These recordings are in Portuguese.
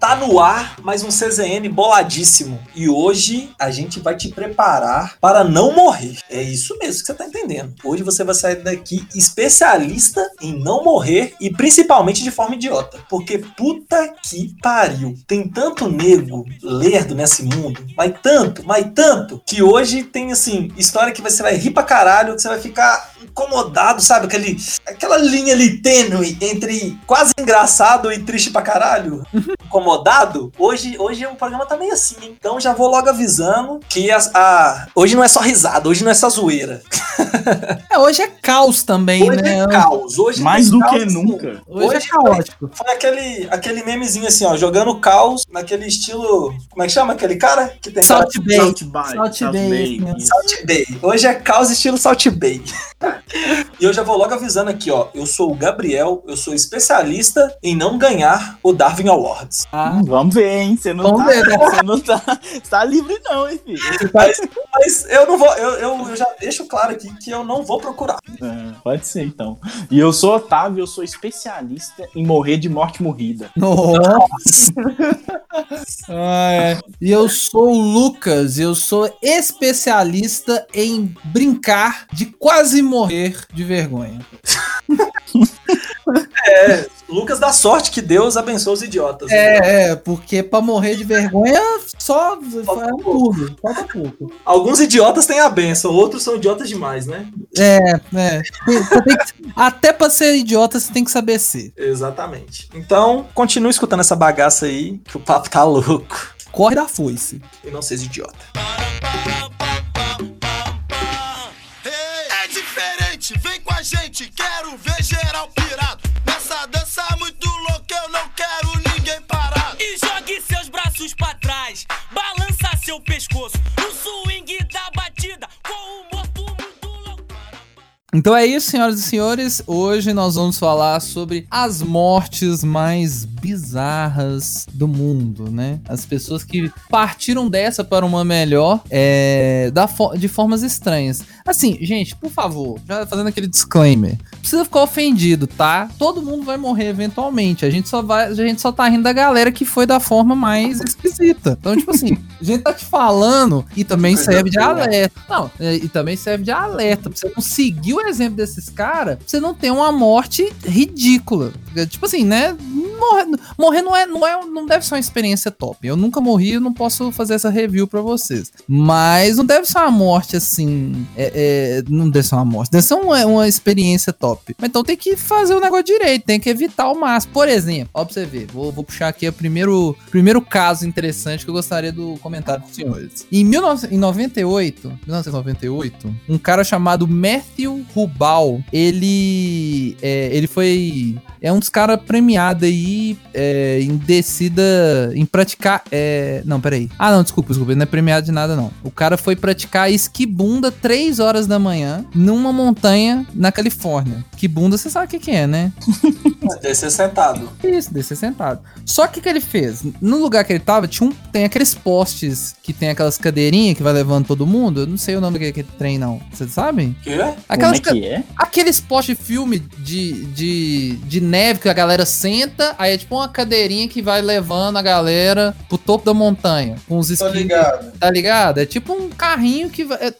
Tá no ar mais um CZN boladíssimo. E hoje a gente vai te preparar para não morrer. É isso mesmo que você tá entendendo. Hoje você vai sair daqui especialista em não morrer e principalmente de forma idiota. Porque puta que pariu. Tem tanto nego lerdo nesse mundo, mas tanto, mas tanto, que hoje tem assim, história que você vai rir pra caralho, que você vai ficar incomodado, sabe? Aquele, aquela linha ali tênue entre quase engraçado e triste pra caralho. Incomodado. Hoje, hoje o programa tá meio assim, hein? Então já vou logo avisando que as- a, hoje não é só risada, hoje não é só zoeira. É, hoje é caos também, Hoje né? é caos. Hoje Mais do caos, que assim. nunca. Hoje, Hoje é caótico. Foi aquele, aquele memezinho assim, ó, jogando caos naquele estilo. Como é que chama aquele cara? Que tem Salt Bay. Salt Bay. Salt Bay, né? Salt Bay. Hoje é caos estilo Salt Bay. e eu já vou logo avisando aqui, ó. Eu sou o Gabriel, eu sou especialista em não ganhar o Darwin Awards. Ah, Hum, Vamos ver, hein? Você não, Vamos tá, ver, né? você não tá, você tá livre, não, hein, filho? Mas, mas eu não vou, eu, eu, eu já deixo claro aqui que eu não vou procurar. É, pode ser, então. E eu sou Otávio, eu sou especialista em morrer de morte morrida. Nossa. Ah, é. E eu sou o Lucas, eu sou especialista em brincar de quase morrer de vergonha. É, Lucas dá sorte que Deus abençoe os idiotas. É, é, porque pra morrer de vergonha só é um pulo, falta pouco. Alguns idiotas têm a benção, outros são idiotas demais, né? É, é. Que- até pra ser idiota você tem que saber ser. Exatamente. Então, continue escutando essa bagaça aí, que o papo tá louco. Corre da foice. E não seja idiota. Pescoço Então é isso, senhoras e senhores. Hoje nós vamos falar sobre as mortes mais bizarras do mundo, né? As pessoas que partiram dessa para uma melhor é, da fo- de formas estranhas. Assim, gente, por favor, já fazendo aquele disclaimer. Não precisa ficar ofendido, tá? Todo mundo vai morrer eventualmente. A gente só vai, a gente só tá rindo da galera que foi da forma mais esquisita. Então, tipo assim, a gente tá te falando e também serve de alerta. Não, é, e também serve de alerta. Pra você conseguir o exemplo desses caras, você não tem uma morte ridícula. É, Tipo assim, né? Morrer, morrer não, é, não, é, não deve ser uma experiência top. Eu nunca morri, eu não posso fazer essa review pra vocês. Mas não deve ser uma morte assim. é- é, não deve ser uma morte, deve ser uma, uma experiência top. Então tem que fazer o negócio direito, tem que evitar o máximo. Por exemplo, ó, pra você ver, vou, vou puxar aqui o primeiro, primeiro caso interessante que eu gostaria do comentário dos senhores. Em 1998, 1998, um cara chamado Matthew Rubal, ele, é, ele foi é um dos caras premiado aí é, em descida, em praticar. É, não, peraí. Ah, não, desculpa, desculpa, ele não é premiado de nada, não. O cara foi praticar esquibunda 3 horas da manhã numa montanha na Califórnia. Esquibunda, você sabe o que, que é, né? Descer sentado. Isso, descer sentado. Só que o que ele fez? No lugar que ele tava, tinha um, tem aqueles postes que tem aquelas cadeirinhas que vai levando todo mundo. Eu não sei o nome daquele trem, não. Vocês sabem? Quê? Aquelas É que é? Aqueles postes de filme de, de, de neve que a galera senta, aí é tipo uma cadeirinha que vai levando a galera pro topo da montanha. Com os Tô esquis. ligado. Tá ligado? É tipo um carrinho que vai. É.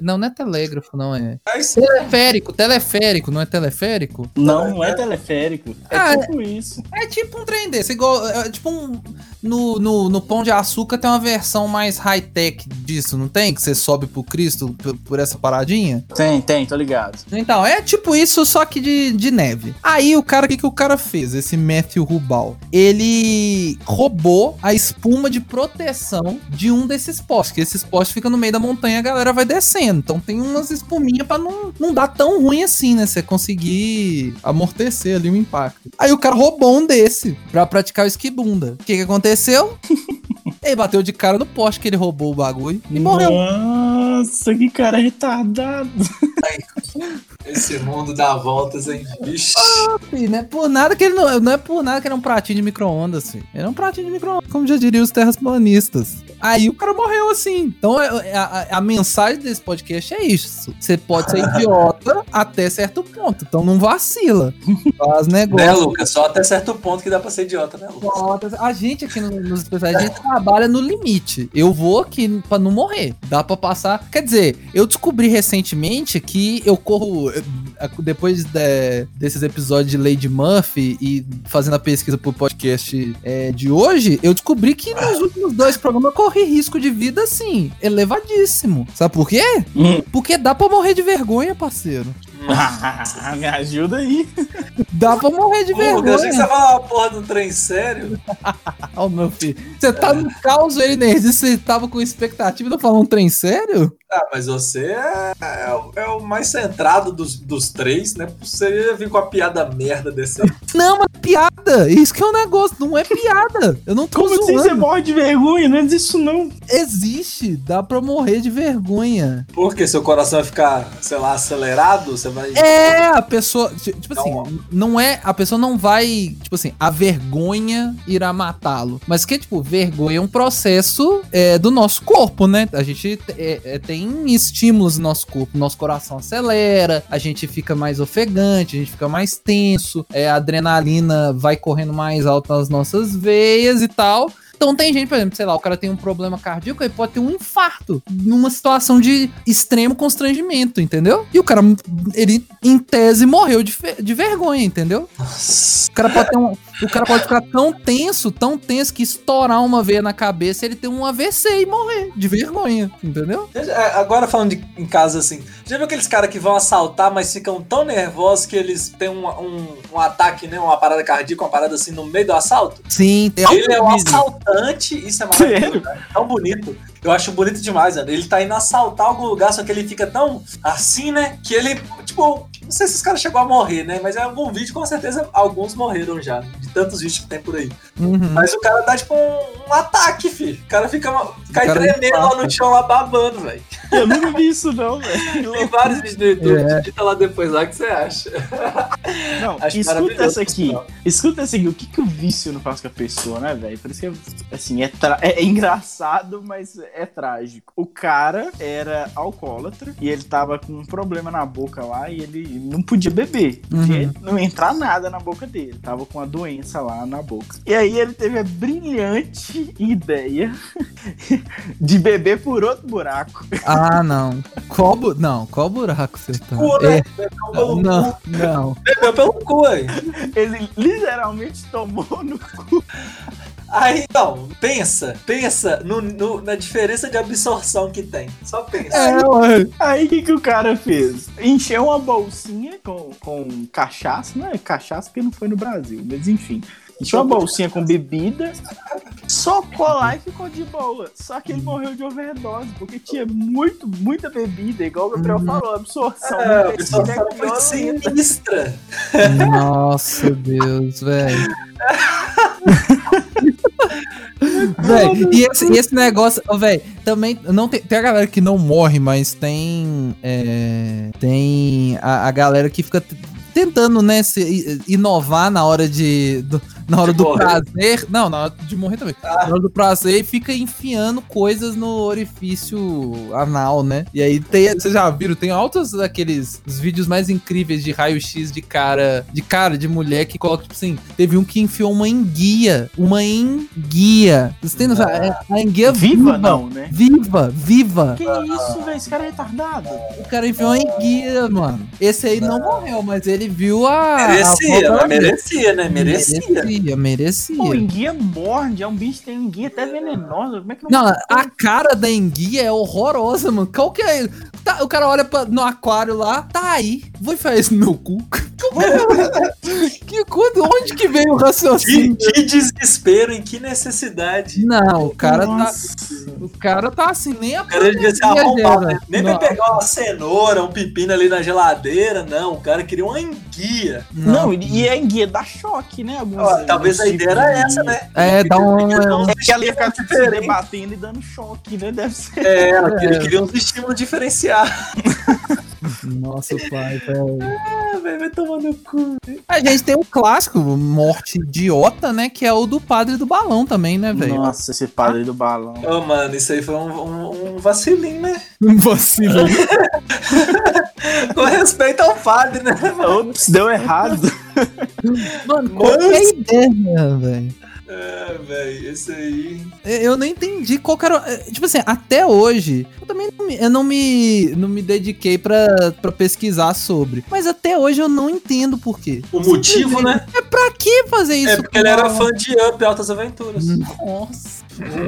Não, não é telégrafo, não é. Mas, Teleférico, teleférico, não é teleférico? Não, não é teleférico. É Ah, tipo isso. É tipo um trem desse, igual. É tipo um. No, no, no Pão de Açúcar tem uma versão mais high-tech disso, não tem? Que você sobe pro Cristo por, por essa paradinha? Tem, tem, tô ligado. Então, é tipo isso, só que de, de neve. Aí o cara, o que, que o cara fez? Esse Matthew Rubal. Ele roubou a espuma de proteção de um desses postes. Que esses postes ficam no meio da montanha e a galera vai descendo. Então tem umas espuminhas pra não, não dar tão ruim assim, né? Você conseguir amortecer ali o impacto. Aí o cara roubou um desse pra praticar o esquibunda. O que, que aconteceu? ele bateu de cara no poste que ele roubou o bagulho e morreu. Nossa, que cara retardado. Esse mundo dá voltas, hein? Vixe. Filho, não é por nada que ele não, não é por nada que ele é um pratinho de micro-ondas, filho. Ele é um pratinho de micro-ondas, como já diriam os terraplanistas. Aí o cara morreu assim. Então é- é- a, a- a mensagem desse podcast é isso. Você pode ser idiota até certo ponto. Então não vacila. Faz Né, negócio. Lucas? Só até certo ponto que dá pra ser idiota, né, Lucas? A gente aqui no- nos especiais, a gente trabalha no limite. Eu vou aqui pra não morrer. Dá pra passar. Quer dizer, eu descobri recentemente que eu corro. eh, Depois de- desses episódios de Lady Murphy e fazendo a pesquisa pro podcast eh, de hoje, eu descobri que nos últimos dois programas eu corri risco de vida, assim, elevadíssimo. Sabe por quê? Hum. Porque dá pra morrer de vergonha, parceiro. Me ajuda aí. Dá pra morrer de Pô, Lucas, eu achei que você vergonha. ia falar uma porra do trem sério. Ó, meu filho. Você tá no caos, ele nerd. Você tava com expectativa de falar um trem sério? Ah, mas você é, é o- é o mais centrado dos, dos três, né? Você ia vir com a piada merda desse aí. Não, mas é piada. Isso que é um negócio, não é piada. Eu não tô Como assim zoando. você morre de vergonha? Não é isso não. Existe, dá pra morrer de vergonha. Porque seu coração vai ficar, sei lá, acelerado, você vai. É, a pessoa, ti- tipo assim, Não. não é, a pessoa não vai, tipo assim, a vergonha irá matá-lo. Mas que, tipo, vergonha é um processo é, do nosso corpo, né? A gente é, é, tem estímulos no nosso corpo, nosso coração acelera, a gente fica mais ofegante, a gente fica mais tenso, é, a adrenalina vai correndo mais alto nas nossas veias e tal. Então tem gente, por exemplo, sei lá, o cara tem um problema cardíaco, ele pode ter um infarto numa situação de extremo constrangimento, entendeu? E o cara, ele, em tese, morreu de, de vergonha, entendeu? O cara pode ter um. O cara pode ficar tão tenso, tão tenso que estourar uma veia na cabeça e ele ter um AVC e morrer de vergonha, entendeu? É, Agora falando de, em casa assim, já viu aqueles caras que vão assaltar, mas ficam tão nervosos que eles têm um, um, um ataque, né? Uma parada cardíaca, uma parada assim no meio do assalto? Sim, tem Ele é um assaltante, isso é maravilhoso, cara. Tão bonito. Eu acho bonito demais, mano. Ele tá indo assaltar algum lugar, só que ele fica tão assim, né? Que ele, tipo, não sei se os caras chegou a morrer, né? Mas em algum vídeo, com certeza, alguns morreram já. De tantos vídeos que tem por aí. Uhum. Mas o cara dá, tipo, um, um ataque, filho. O cara fica cai cara tremendo lá no chão, lá babando, velho. Eu nunca vi isso não, velho. Tem vários vídeos no YouTube. É. Digita lá depois lá que você acha. Não, Acho escuta essa aqui. pessoal. Escuta essa aqui. O que, que o vício não faz com a pessoa, né, velho? Por isso que, assim, é, tra- é- é engraçado, mas é trágico. O cara era alcoólatra e ele tava com um problema na boca lá e ele não podia beber. Uhum. Não entrar nada na boca dele. Tava com uma doença lá na boca. E aí ele teve a brilhante ideia de beber por outro buraco. Ah, não. Qual, bu- não, qual buraco você tá? Cu, né? É, não, cu. não. Bebeu pelo cu, aí. Ele literalmente tomou no Aí, então, pensa, pensa no, no- na diferença de absorção que tem. Só pensa. É. Aí o que, que o cara fez? Encheu uma bolsinha com, com cachaça, não é cachaça porque não foi no Brasil, mas enfim. Encheu uma bolsinha com bebida, socou lá e ficou de boa. Só que ele morreu de overdose, porque tinha muito, muita bebida, igual o Gabriel Uhum. falou, a absorção. É, a absorção é foi sinistra. Nossa, Deus, velho. Véi, e esse, e esse negócio, ó, véi, também não tem, tem a galera que não morre, mas tem é, tem a, a galera que fica tentando, né, se, inovar na hora de do- na hora De do morrer. prazer, não, na hora de morrer também. Na hora do prazer fica enfiando coisas no orifício anal, né? E aí tem, vocês já viram, tem altos daqueles os vídeos mais incríveis de raio-x de cara, de cara de mulher que coloca tipo assim, teve um que enfiou uma enguia, uma enguia. Vocês têm noção? É, A enguia Viva não, né? Viva, viva. Que isso, velho? Esse cara é retardado. O cara enfiou uma enguia, mano. Esse aí não morreu, mas ele viu a. Merecia, a mas merecia, né? Merecia. Merecia, merecia. Pô, enguia morde, é um bicho que tem enguia até venenosa. Como é que não. Não, a cara da enguia é horrorosa, mano. Qual que é? Tá, o cara olha pra- no aquário lá, tá aí. Vou enfiar isso no meu cu. Que, quando, onde que veio o Que, raciocínio? que desespero, em que necessidade. Não, o cara tá. Nossa. O cara tá assim, nem a O cara devia ser arrombado, né? Nem Não. pra pegar uma cenoura, um pepino ali na geladeira, não. O cara queria uma enguia. Não, e e a enguia dá choque, né? Alguns- Ó, talvez a ideia era de essa, né? É, dá um. É que ela ia ficar se debatendo e dando choque, né? Deve ser. É, ela queria, queria uns estímulos diferenciados. Nossa, pai, velho. Ah, velho, vai tomar no cu. A gente tem um clássico, morte idiota, né? Que é o do padre do balão também, né, velho? Nossa, esse padre do balão. Ô, mano, isso aí foi um, um, um vacilinho, né? Um vacilo. Com respeito ao padre, né? Ops, deu errado. Mano, qual que é a ideia, velho? É, velho, esse aí. Eu não entendi qual que era. é, Tipo assim, até hoje, eu também não me, eu não me, não me dediquei pra, pra pesquisar sobre. Mas até hoje eu não entendo por quê. O motivo, né? É pra que fazer isso? É porque ele era fã de Up Altas Aventuras. Nossa.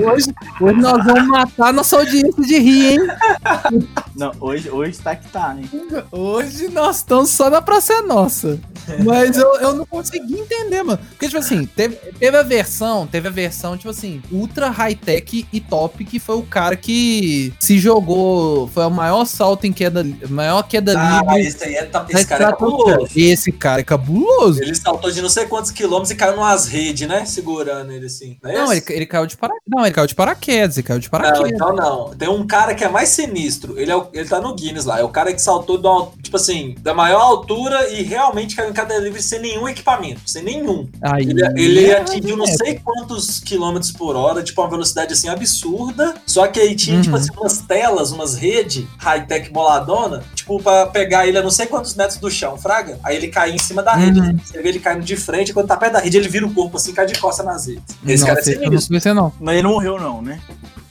Hoje, hoje nós vamos matar nossa audiência de rir, hein? Não, hoje, hoje tá que tá, hein? Hoje nós estamos só na Praça é Nossa. Mas eu, eu não consegui entender, mano. Porque, tipo assim, teve, teve a versão, teve a versão, tipo assim, ultra high-tech e top, que foi o cara que se jogou. Foi o maior salto em queda, maior queda Ah, livre. esse aí é, tá, esse cara é cabuloso. Esse cara é cabuloso. Ele saltou de não sei quantos quilômetros e caiu numas redes, né? Segurando ele assim. Não, é Não, ele, ele caiu de paraquedas. Não, ele caiu de paraquedas, ele caiu de Não, paraquedas. então não. Tem um cara que é mais sinistro. Ele, é o- ele tá no Guinness lá. É o cara que saltou, de uma- tipo assim, da maior altura e realmente caiu em cada livre sem nenhum equipamento. Sem nenhum. Aí, Ele, ele é, atingiu não é. sei quantos quilômetros por hora, tipo, uma velocidade assim absurda. Só que aí tinha, tipo Uhum. assim, umas telas, umas redes high-tech boladona, tipo, pra pegar ele a não sei quantos metros do chão, fraga. Aí ele cai em cima da rede. Uhum. Você vê ele caindo de frente, quando tá perto da rede, ele vira o corpo assim, cai de costa nas redes. Esse cara é não sinistro. conhecia, não. Mas ele não morreu, não, né?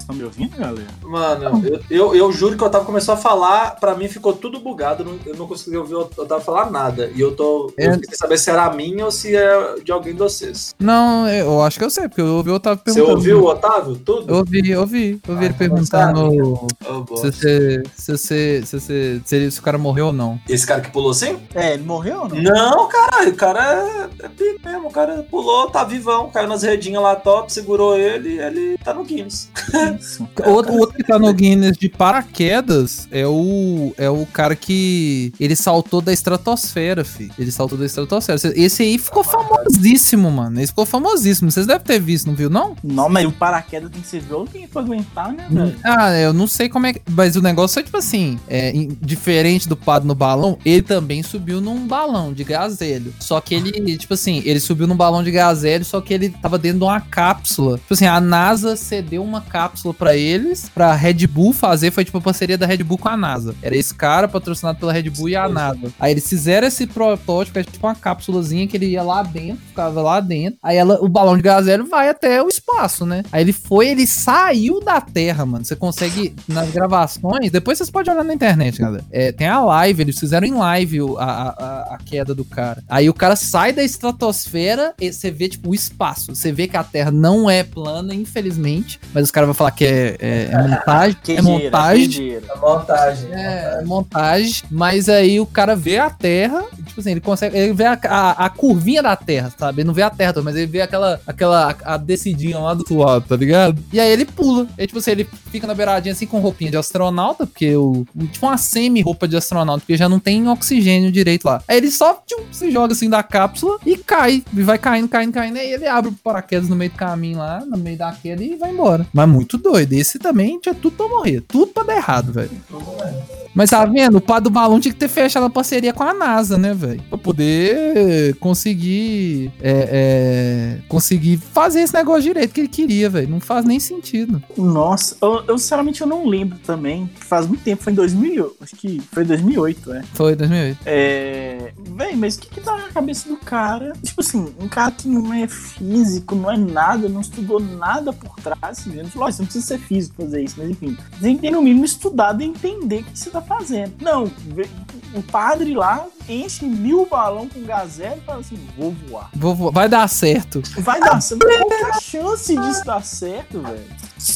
Estão me ouvindo, galera? Mano, eu, eu, eu juro que o Otávio começou a falar, pra mim ficou tudo bugado, eu não, eu não consegui ouvir o Otávio falar nada. E eu tô. Eu É. queria saber se era a minha ou se é de alguém de vocês. Não, eu acho que eu sei, porque eu ouvi o Otávio Você perguntando. ouviu o Otávio? Tudo? Eu ouvi, eu ouvi. Eu ouvi Ah, ele então perguntando Oh, boa. se, você, se, você, se, você, se, se o cara morreu ou não. Esse cara que pulou assim? É, ele morreu ou não? Não, caralho, o cara é, é pique mesmo. O cara pulou, tá vivão, caiu nas redinhas lá top, segurou ele e ele tá no Guinness. Isso. O outro, outro que tá no Guinness de paraquedas é o, é o cara que ele saltou da estratosfera, fi. Ele saltou da estratosfera. Esse aí ficou famosíssimo, mano. Esse ficou famosíssimo. Vocês devem ter visto, não viu, não? Não, mas o paraquedas tem que ser violento pra aguentar, né, velho? Ah, eu não sei como é que. Mas o negócio é tipo assim: é, diferente do Pado no balão, ele também subiu num balão de gazélio. Só que ele, tipo assim, ele subiu num balão de gazélio, só que ele tava dentro de uma cápsula. Tipo assim, a NASA cedeu uma cápsula pra eles, pra Red Bull fazer. Foi tipo a parceria da Red Bull com a NASA. Era esse cara patrocinado pela Red Bull e a NASA. Aí eles fizeram esse protótipo, é tipo uma cápsulazinha que ele ia lá dentro, ficava lá dentro. Aí ela, o balão de gazélio vai até o espaço, né? Aí ele foi, ele saiu da Terra, mano. Você consegue, nas gravações, depois vocês podem olhar na internet, galera. É, tem a live, eles fizeram em live a, a- a queda do cara. Aí o cara sai da estratosfera e você vê, tipo, o espaço. Você vê que a Terra não é plana, infelizmente. Mas os caras vão falar que é, é, é montagem. é Quejeira, montagem. quejeira. A montagem. É, montagem, mas aí o cara vê a Terra, tipo assim, ele consegue, ele vê a, a, a curvinha da Terra, sabe? Ele não vê a Terra, mas ele vê aquela, aquela, a, descidinha lá do outro lado, tá ligado? E aí ele pula, aí tipo assim, ele fica na beiradinha assim com roupinha de astronauta, porque o, tipo uma semi-roupa de astronauta, porque já não tem oxigênio direito lá. Aí ele só tchum, se joga assim da cápsula e cai, e vai caindo, caindo, caindo, aí ele abre o paraquedas no meio do caminho lá, no meio da queda e vai embora. Mas muito doido, esse também tinha tudo pra morrer, tudo pra dar errado, velho. Mas tá vendo? O pá do balão tinha que ter fechado a parceria com a NASA, né, velho? Pra poder conseguir. É, é, conseguir fazer esse negócio direito que ele queria, velho. Não faz nem sentido. Nossa, eu, eu, sinceramente eu não lembro também. Faz muito tempo, foi em 2000, acho que foi em 2008, é. Foi 2008. É. Véi, mas o que que tá na cabeça do cara? Tipo assim, um cara que não é físico, não é nada, não estudou nada por trás, assim, ele falou, "Ó, você não precisa ser físico fazer isso, mas enfim. Você tem que ter no mínimo estudado e entender o que você tá fazendo. Não, o padre lá enche mil balão com gazela e fala assim, vou voar. Vou- vou- vai dar certo. Vai dar certo. Qual que é a chance disso dar certo, velho?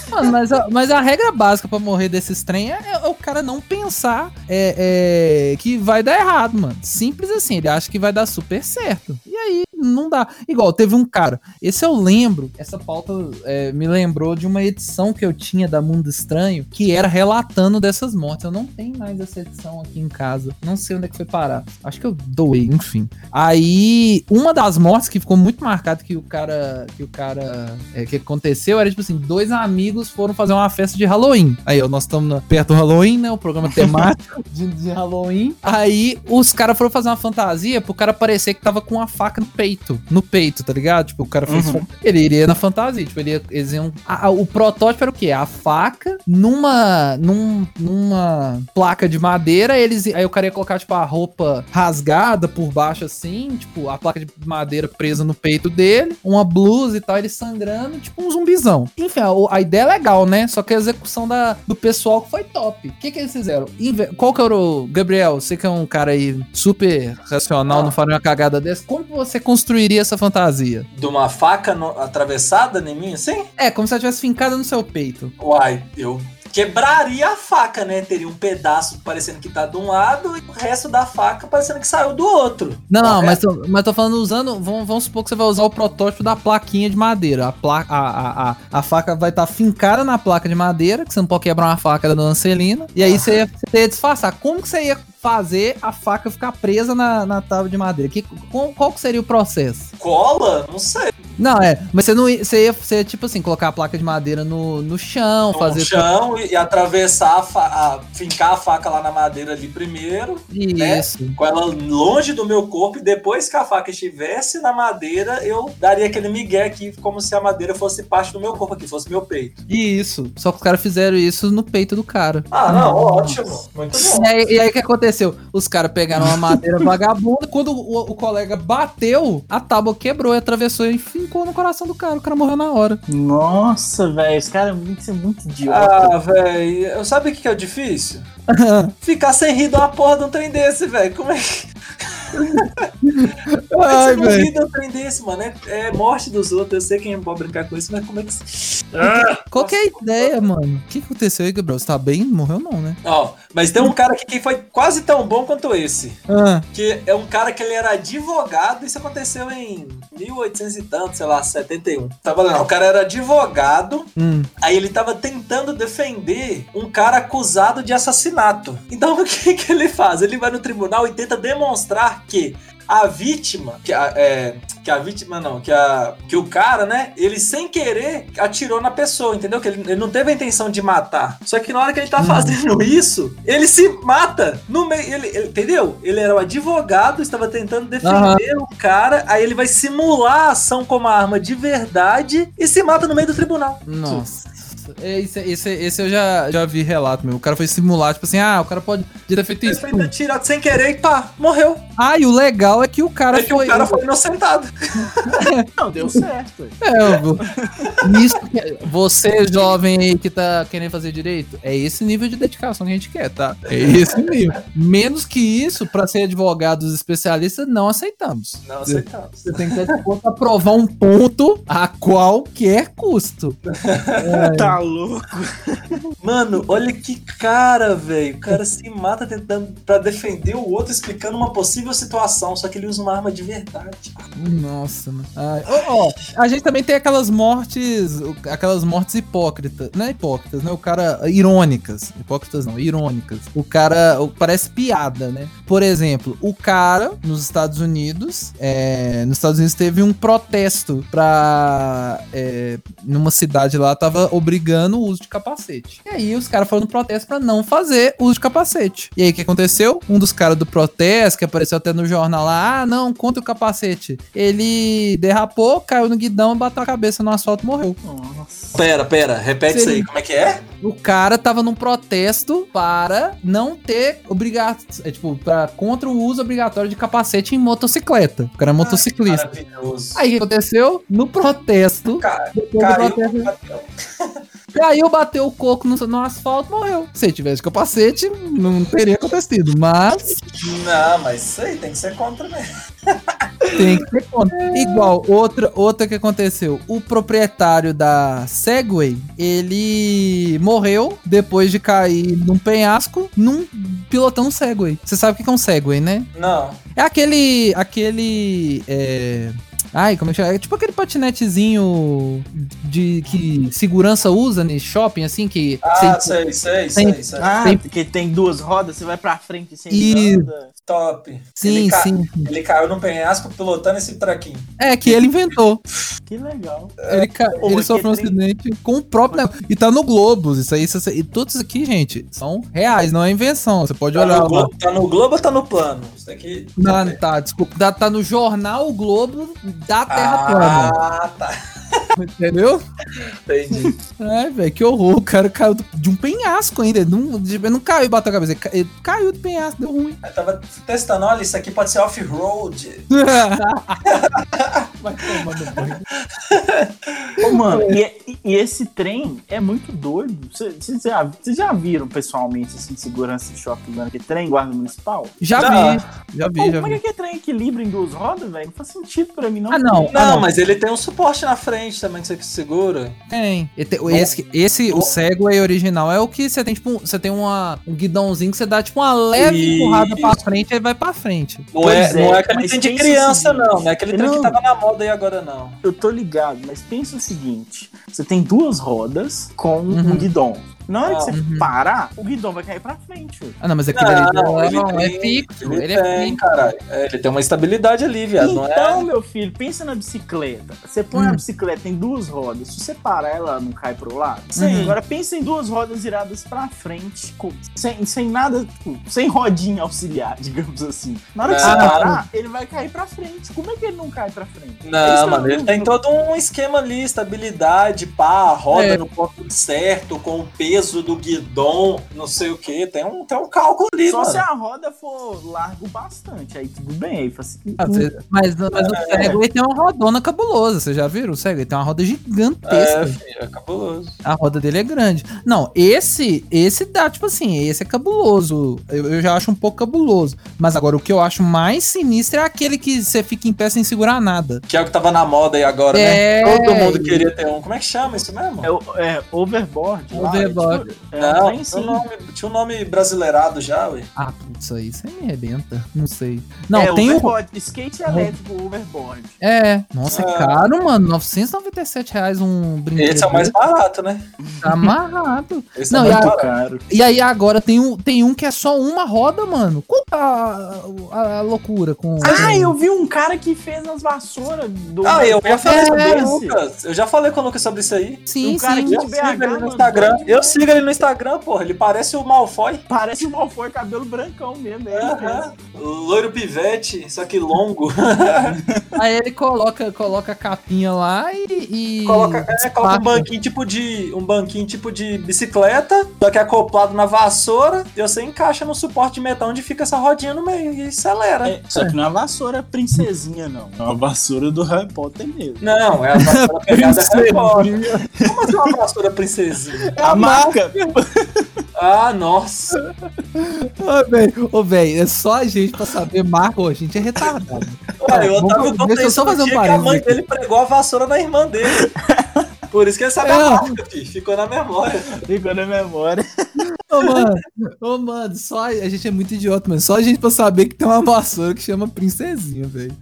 Mano, mas, a, mas a regra básica pra morrer desses trem é, é o cara não pensar é, é, que vai dar errado, mano. Simples assim, ele acha que vai dar super certo. E aí, não dá. Igual, teve um cara, esse eu lembro, essa pauta é, me lembrou de uma edição que eu tinha da Mundo Estranho, que era relatando dessas mortes. Eu não tenho mais essa edição aqui em casa. Não sei onde é que foi parar. Acho que eu doei, enfim. Aí, uma das mortes que ficou muito marcada que o cara, que o cara, é, que aconteceu, era tipo assim, dois amigos foram fazer uma festa de Halloween. Aí, ó, nós estamos perto do Halloween, né? O programa temático de, de Halloween. Aí, os caras foram fazer uma fantasia pro cara parecer que tava com uma faca no peito. No peito, tá ligado? Tipo, o cara fez. Uhum. Ele iria na fantasia. Tipo, ele ia, eles iam. a- a- o protótipo era o quê? A faca numa. Num, numa placa de madeira. Eles, aí o cara ia colocar, tipo, a roupa rasgada por baixo assim. Tipo, a placa de madeira presa no peito dele. Uma blusa e tal, ele sangrando, tipo um zumbizão. Enfim, a, a ideia é legal, né? Só que a execução da, do pessoal que foi top. O que, que eles fizeram? Inve- Qual que era o. Gabriel, você que é um cara aí super racional, Ah. não faria uma cagada dessa. Como você construiria essa fantasia? De uma faca no- atravessada em mim, assim? É, como se ela tivesse fincada no seu peito. Uai, eu quebraria a faca, né? Teria um pedaço parecendo que tá de um lado e o resto da faca parecendo que saiu do outro. Não, não, mas tô, mas tô falando usando. Vamos, vamos supor que você vai usar o protótipo da plaquinha de madeira. A, pla, a, a, a, a faca vai estar fincada na placa de madeira, que você não pode quebrar uma faca da Dona Celina. E aí você ia, você ia disfarçar. Como que você ia fazer a faca ficar presa na, na tábua de madeira? Que, qual, qual que seria o processo? Cola? Não sei. Não, é. Mas você não ia, você ia, você ia, tipo assim, colocar a placa de madeira no, no chão, No fazer. chão e, e atravessar, a a- fincar a faca lá na madeira ali primeiro, Isso. com ela longe do meu corpo, e depois que a faca estivesse na madeira, eu daria aquele migué aqui, como se a madeira fosse parte do meu corpo aqui, fosse meu peito. Isso. Só que os caras fizeram isso no peito do cara. Ah, não, ótimo. Muito bom. E aí, e aí o que aconteceu? Os caras pegaram uma madeira vagabunda. Quando o, o colega bateu, a tábua quebrou e atravessou e fincou no coração do cara. O cara morreu na hora. Nossa, velho, esse cara que ser muito idiota. Ah, velho, sabe o que que é o difícil? Ficar sem rir de uma porra de um trem desse, velho. Como é que. Como é que Ai, você não desse, mano? É, é morte dos outros. Eu sei quem pode brincar com isso, mas como é que. Qual que é a ideia, mano? O que aconteceu aí, Gabriel? Você tá bem? Morreu não, né? Ó, mas tem um cara aqui que foi quase tão bom quanto esse. Ah, Que é um cara que ele era advogado. Isso aconteceu em 1800 e tanto, sei lá, 71. Tava lá. O cara era advogado. hum. Aí ele tava tentando defender um cara acusado de assassinato. Então o que, que ele faz? Ele vai no tribunal e tenta demonstrar que a vítima, que a, é, que a vítima não, que, a, que o cara, né, ele sem querer atirou na pessoa, entendeu? Que ele, ele não teve a intenção de matar. Só que na hora que ele tá fazendo isso, ele se mata no meio, ele, ele- entendeu? Ele era o advogado, estava tentando defender o cara, aí ele vai simular a ação como uma arma de verdade e se mata no meio do tribunal. Nossa. É, Esse, esse, esse eu já, já vi relato, meu. O cara foi simular, tipo assim, ah, o cara pode ter feito Ele isso. foi atirado sem querer e pá, morreu. Ah, e o legal é que o cara É que foi. o cara foi inocentado. Não, deu certo. É, Nisso você, jovem aí que tá querendo fazer direito, é esse nível de dedicação que a gente quer, tá? É esse nível. Menos que isso, pra ser advogados especialistas, não aceitamos. Não aceitamos. Você tem que disposto a provar um ponto a qualquer custo. Tá louco. Mano, olha que cara, velho. O cara se mata tentando pra defender o outro, explicando uma possível situação, só que ele usa uma arma de verdade. Nossa, mano. Ó, a gente também tem aquelas mortes, aquelas mortes hipócritas, não é hipócritas, né? O cara, irônicas, hipócritas não, irônicas. O cara, parece piada, né? Por exemplo, o cara nos Estados Unidos, é, nos Estados Unidos teve um protesto pra, é, numa cidade lá, tava obrigando o uso de capacete. E aí os caras foram no protesto pra não fazer uso de capacete. E aí o que aconteceu? Um dos caras do protesto, que apareceu até no jornal lá, ah, não, contra o capacete. Ele derrapou, caiu no guidão, bateu a cabeça no asfalto e morreu. Nossa. Pera, pera, repete isso aí. Como é que é? O cara tava num protesto para não ter obrigação, é tipo, pra, contra o uso obrigatório de capacete em motocicleta. O cara é motociclista. Maravilhoso. Aí o que aconteceu? No protesto, Cara, depois do caiu, protesto. Caiu, bateu o coco no, no asfalto, morreu. Se ele tivesse capacete, não teria acontecido. Mas. Não, mas isso aí tem que ser contra mesmo. Tem que ter conta. Igual, outra, outra que aconteceu. O proprietário da Segway, ele morreu depois de cair num penhasco num pilotão Segway. Você sabe o que é um Segway, né? Não. É aquele. aquele. É... Ai, como é que chama? É tipo aquele patinetezinho de que segurança usa no shopping, assim, que. Ah, sei, sei, tem- sei, sei. Ah, Tem- porque tem duas rodas, você vai pra frente sem anda. Top. Sim, ele, ca- sim. ele caiu num penhasco pilotando esse traquinho. É, que ele inventou. Que legal. Ele, ca... Pô, ele sofreu um que trem- acidente com o próprio negócio. E tá no Globos. Isso aí, isso aí. E todos aqui, gente, são reais, não é invenção. Você pode Tá olhar no, lá. Globo, tá no Globo ou tá no plano? Isso daqui. Não, tá, desculpa. Tá, tá no jornal Globo da Terra Plana. Ah, tá. Entendeu? Entendi. Ai, velho, que horror. O cara caiu de um penhasco ainda. Ele não, ele não caiu e bateu a cabeça. Ele ca- Ele caiu do penhasco, deu ruim. Eu tava testando, olha, isso aqui pode ser off-road. Vai tomar no banho. Ô, mano, e, e esse trem é muito doido. Vocês já, já viram pessoalmente, assim, segurança de shopping, usando aquele trem, guarda municipal? Já Já. vi, já vi, Pô, já como é que vi. aquele trem equilibra em duas rodas, velho? Não faz sentido pra mim, não. Ah, não. Não, ah, não. mas ele tem um suporte na frente também que você segura. Tem. E te- Esse, esse o Segway original é o que você tem, tipo, você tem uma, um guidãozinho que você dá, tipo, uma leve Isso. empurrada pra frente e ele vai pra frente. Não Pois é, é, não é aquele mas trem de criança, seguinte. não. Não é aquele trem que tava na moda aí agora, não. Eu tô ligado, mas pensa o seguinte: você tem duas rodas com Uhum. um guidão. Na hora que você Uhum. parar, o guidão vai cair pra frente. velho. Ah, não, mas aquele ali Não, é, ele não, é tem- fixo. Ele, Ele, é fixo. caralho. É, ele tem uma estabilidade ali, viado. não Então, é? meu filho, pensa na bicicleta. Você põe Hum. a bicicleta em duas rodas. Se você parar, ela não cai pro lado. Sim. Agora pensa em duas rodas viradas pra frente, com- sem, sem nada, tipo, sem rodinha auxiliar, digamos assim. Na hora que Não. você parar, ele vai cair pra frente. Como é que ele não cai pra frente? É que Não, mano, ele não- tem não- todo um esquema ali, estabilidade, pá, roda É. no ponto certo, com o peso do guidão, não sei o que. Tem um, tem um cálculo ali, Só mano. se a roda for largo bastante, aí tudo bem. Aí facilita. Ah, você- mas, mas o Segway tem uma rodona cabulosa, vocês já viram? O Segway tem uma roda É, gigantesca. filho, é cabuloso. A roda dele é grande. Não, esse, esse dá, tipo assim, esse é cabuloso. Eu, eu já acho um pouco cabuloso. Mas agora, o que eu acho mais sinistro é aquele que você fica em pé sem segurar nada. Que é o que tava na moda aí agora, É. né? Todo mundo queria ter um. Como é que chama isso mesmo? É, é overboard. Overboard. É, é Não, tinha um, nome, tinha um nome brasileirado já, ué. Ah, putz, aí você me arrebenta. Não sei. Não, é, tem o. overboard, skate elétrico overboard. É, nossa, é Ah. caro, mano. 997 reais um brinquedo. Esse é o mais barato, né? Tá amarrado. Esse Não, é e muito a- barato. Caro. E aí agora tem um, tem um que é só uma roda, mano. Qual tá a, a loucura com. Ah, eu vi um cara que fez nas vassouras do. Ah, eu já falei É, sobre o. Lucas. Eu já falei com o Lucas sobre isso aí. Sim, um cara sim. que- Eu sigo BH, ele no mano, Instagram. doido Eu sigo ele no Instagram, porra. Ele parece o Malfoy. Parece um Malfoy, cabelo brancão mesmo. É Aham. mesmo. Loiro pivete, só que longo. Aí ele coloca, coloca a capinha lá e. e coloca, é, coloca um banquinho tipo de. Um banquinho tipo de bicicleta, só que é acoplado na vassoura, e você encaixa no suporte de metal onde fica essa rodinha no meio e acelera. É, só que não é vassoura princesinha, não. É uma vassoura do Harry Potter mesmo. Não, é a vassoura pegada Harry Potter. Como assim uma vassoura princesinha? a marca. Ah, nossa. Ô, velho, ô, velho, é só a gente pra saber, Marco, a gente é retardado. Olha, o vamos- Otávio conta deixa eu só fazer um que a mãe aqui. dele pregou a vassoura na irmã dele. Por isso que ele sabe a É. marca, filho. Ficou na memória. Ficou na memória. Ô, mano, ô, mano, só a gente é muito idiota, mano. Só a gente pra saber que tem uma vassoura que chama Princesinha, velho.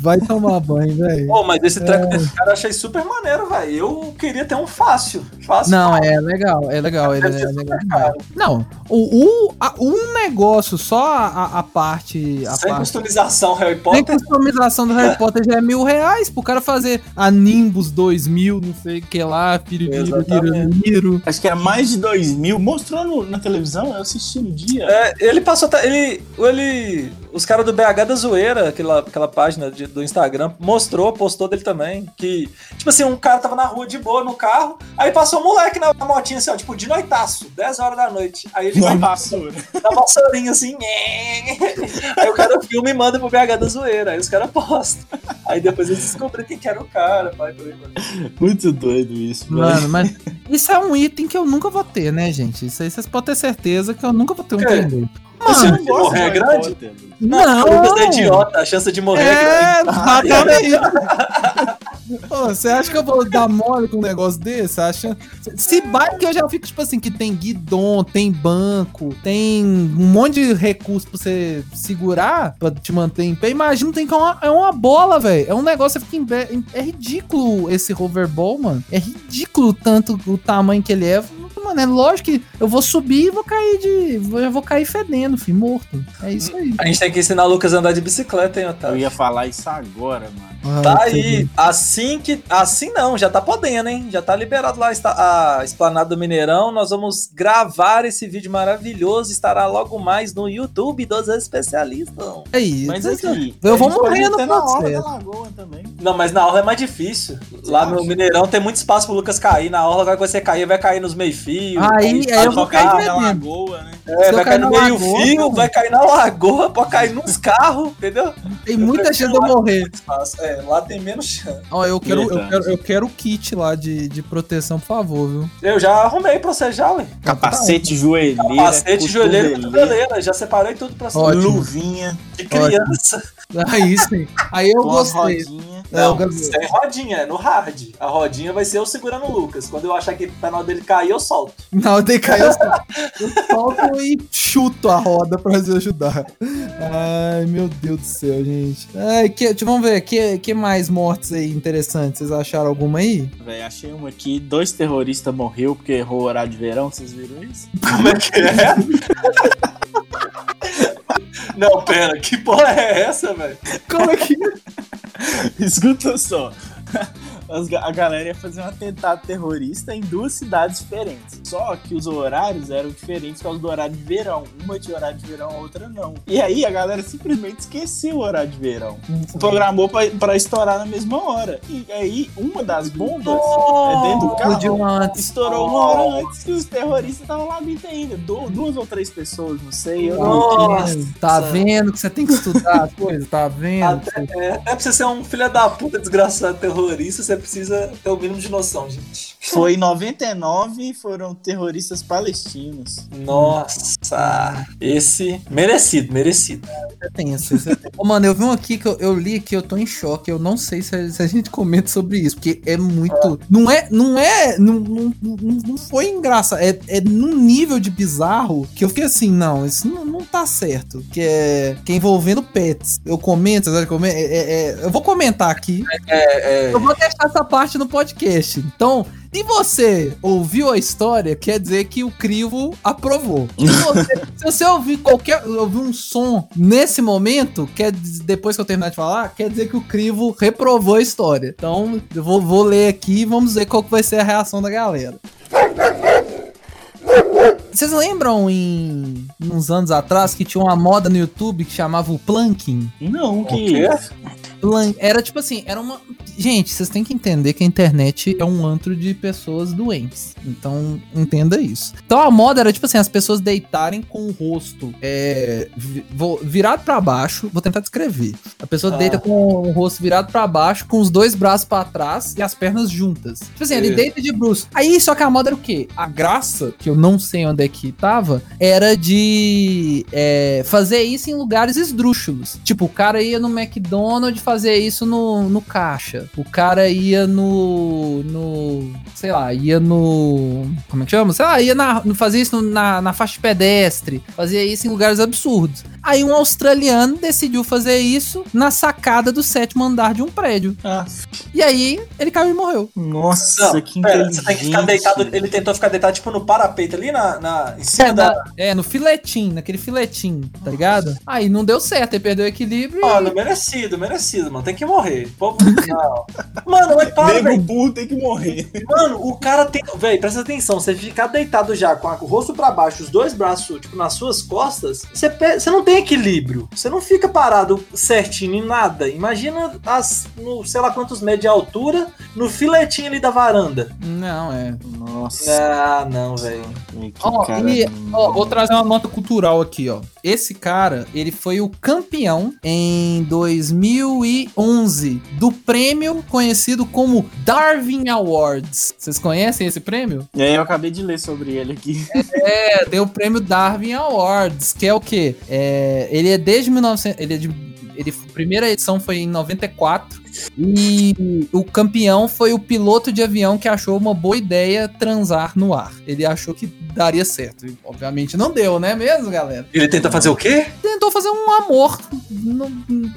Vai tomar banho, velho. Pô, mas esse treco desse cara eu achei super maneiro, velho. Eu queria ter um fácil. Fácil. Não, é legal, é legal, é ser legal caro. Não, o, o, a- um negócio, só a, a- a parte. A Sem parte customização Harry Potter. customização do Harry Potter já é mil reais pro cara fazer a Nimbus 2000, não sei o que lá, piribiro. Acho que era mais de dois mil. Mostrou no- na televisão, eu assisti no dia. É, ele passou. até- Ele. ele os caras do BH da Zoeira, aquela, aquela página de- do Instagram, mostrou, postou dele também. Que, tipo assim, um cara tava na rua de boa no carro, aí passou um moleque na, na motinha assim, ó, tipo, de noitaço, 10 horas da noite. Aí ele vai vassoura. na vassourinha assim. Aí o cara filma e manda pro BH da Zoeira. Aí os caras postam. Aí depois eles descobriram quem que era o cara, pai. por aí vai. Muito doido isso, mano. Mano, mas isso é um item que eu nunca vou ter, né, gente? Isso aí vocês podem ter certeza que eu nunca vou ter um É. Você não morrer é grande? Potter, não! Lucas é idiota, a chance de morrer é, É, grande. exatamente. Pô, você acha que eu vou dar mole com um negócio desse? Acha? Se bike eu já fico, tipo assim, que tem guidon, tem banco, tem um monte de recurso pra você segurar, pra te manter em pé. Imagina, tem que é uma, é uma bola, velho. É um negócio, você fica em pé. É ridículo esse hoverball, mano. É ridículo tanto o tamanho que ele é. Mano, é lógico que eu vou subir e vou cair de. vou- Eu vou cair fedendo, filho, morto. É isso aí. A gente tem que ensinar o Lucas a andar de bicicleta, hein, Eu Otávio? ia falar isso agora, mano. Tá Ah, aí. Assim que. Assim não, já tá podendo, hein? Já tá liberado lá a Esplanada do Mineirão. Nós vamos gravar esse vídeo maravilhoso. Estará logo mais no YouTube dos especialistas. É isso. Mas assim, Eu vou pode morrendo até na processo. hora da lagoa também. Não, mas na orla é mais difícil. Lá no? Mineirão tem muito espaço pro Lucas cair. Na orla, agora que você cair, vai cair nos meio-fios. Aí- vai- aí eu vou cair na lagoa, né? É, vai cair no na meio-fio, vai cair na lagoa, pode cair nos carros, entendeu? Tem muita chance de eu morrer. É, lá tem menos chance. Ó, eu quero, eu quero, eu quero o kit lá de, de proteção, por favor, viu? Eu já arrumei pra você já, ué. Capacete, joelheira, Capacete, joelheira e cotoveleira. Já separei tudo pra você. Luvinha, De criança. Aí sim. Aí eu com gostei. rodinhas. É, Não, gostei. sem rodinha, é no hard. A rodinha vai ser eu segurando o Lucas. Quando eu achar que tá na hora dele cair, eu solto. Não, tem que cair, eu só- eu solto e chuto a roda pra ajudar. Ai, meu Deus do céu, gente. Ai, que, deixa- vamos ver, que, que mais mortes aí interessantes? Vocês acharam alguma aí? Véi, achei uma aqui, dois terroristas morreu porque errou o horário de verão, vocês viram isso? Como é que é? Não, pera, que porra é essa, velho? Como é que. Escuta só. As a galera ia fazer um atentado terrorista em duas cidades diferentes. Só que os horários eram diferentes por causa do horário de verão. Uma tinha horário de verão, a outra não. E aí a galera simplesmente esqueceu o horário de verão. Programou pra, pra estourar na mesma hora. E aí uma das bombas é dentro do carro. Estourou uma hora antes que os terroristas estavam lá dentro ainda. Du- duas ou três pessoas, não sei. Eu Nossa. Tá vendo que você tem que estudar as coisas? Tá vendo? Até, é, até pra você ser um filho da puta desgraçado terrorista, você precisa ter o mínimo de noção, gente. Foi em 99 foram terroristas palestinos. Nossa, esse merecido, merecido. É tenso. é tenso. Ô, mano, eu vi um aqui que eu, eu li que eu tô em choque. Eu não sei se a, se a gente comenta sobre isso, porque é muito. Não é. Não é. Não, não, não, foi engraçado. É, é num nível de bizarro que eu fiquei assim, não, isso não, não tá certo. Que é, que é envolvendo pets. Eu comento, sabe? como é- é- é- eu vou comentar aqui. É, é, Eu vou deixar essa parte no podcast. Então, se você ouviu a história, quer dizer que o crivo aprovou. Se você, se você ouvir qualquer ouvir um som nesse momento, quer dizer- depois que eu terminar de falar, quer dizer que o crivo reprovou a história. Então, eu vou, vou ler aqui e vamos ver qual que vai ser a reação da galera. Vocês lembram em uns anos atrás que tinha uma moda no YouTube que chamava o planking? Não, que quê? Era tipo assim, era uma. Gente, vocês têm que entender que a internet é um antro de pessoas doentes. Então, entenda isso. Então a moda era tipo assim, as pessoas deitarem com o rosto é, vou- virado pra baixo. Vou tentar descrever. A pessoa Ah. deita com o rosto virado pra baixo, com os dois braços pra trás e as pernas juntas. Tipo assim, ele Isso. deita de bruxo. Aí, só que a moda era o quê? A graça, que eu não sei onde é que tava, era de é, fazer isso em lugares esdrúxulos. Tipo, o cara ia no McDonald's fazer isso no, no caixa. O cara ia no. no. sei lá, ia no. como é que chama? Sei lá, ia na, fazer isso na, na faixa de pedestre. Fazia isso em lugares absurdos. Aí um australiano decidiu fazer isso na sacada do sétimo andar de um prédio. Ah, E aí ele caiu e morreu. nossa, Não, que pera, inteligente. você tem que ficar deitado. Ele tentou ficar deitado tipo no parapeito ali na, na, em cima É, da. na- é, no filetinho, naquele filetinho, tá ligado? Aí não deu certo, ele perdeu o equilíbrio. e- Mano, merecido, merecido, mano. Tem que morrer. Povo-. Mano, mas para, Nego velho. burro tem que morrer. Mano, o cara tem. Véi, presta atenção. Você ficar deitado já com o rosto pra baixo, os dois braços, tipo, nas suas costas, você, pe- você não tem equilíbrio. Você não fica parado certinho em nada. Imagina as, no, sei lá quantos metros de altura, no filetinho ali da varanda. Não, é. Nossa, Ah, não, velho. Ó, e, ó, vou trazer uma nota cultural aqui, ó. Esse cara, ele foi o campeão em 2011 do prêmio conhecido como Darwin Awards. Vocês conhecem esse prêmio? Aí eu acabei de ler sobre ele aqui. É, deu o prêmio Darwin Awards, que é o quê? É, ele é desde 1900, ele é de ele, a primeira edição foi em 94 e o campeão foi o piloto de avião que achou uma boa ideia transar no ar. Ele achou que daria certo. E, obviamente não deu, né mesmo, galera? Ele tenta fazer o quê? Tentou fazer um amor no,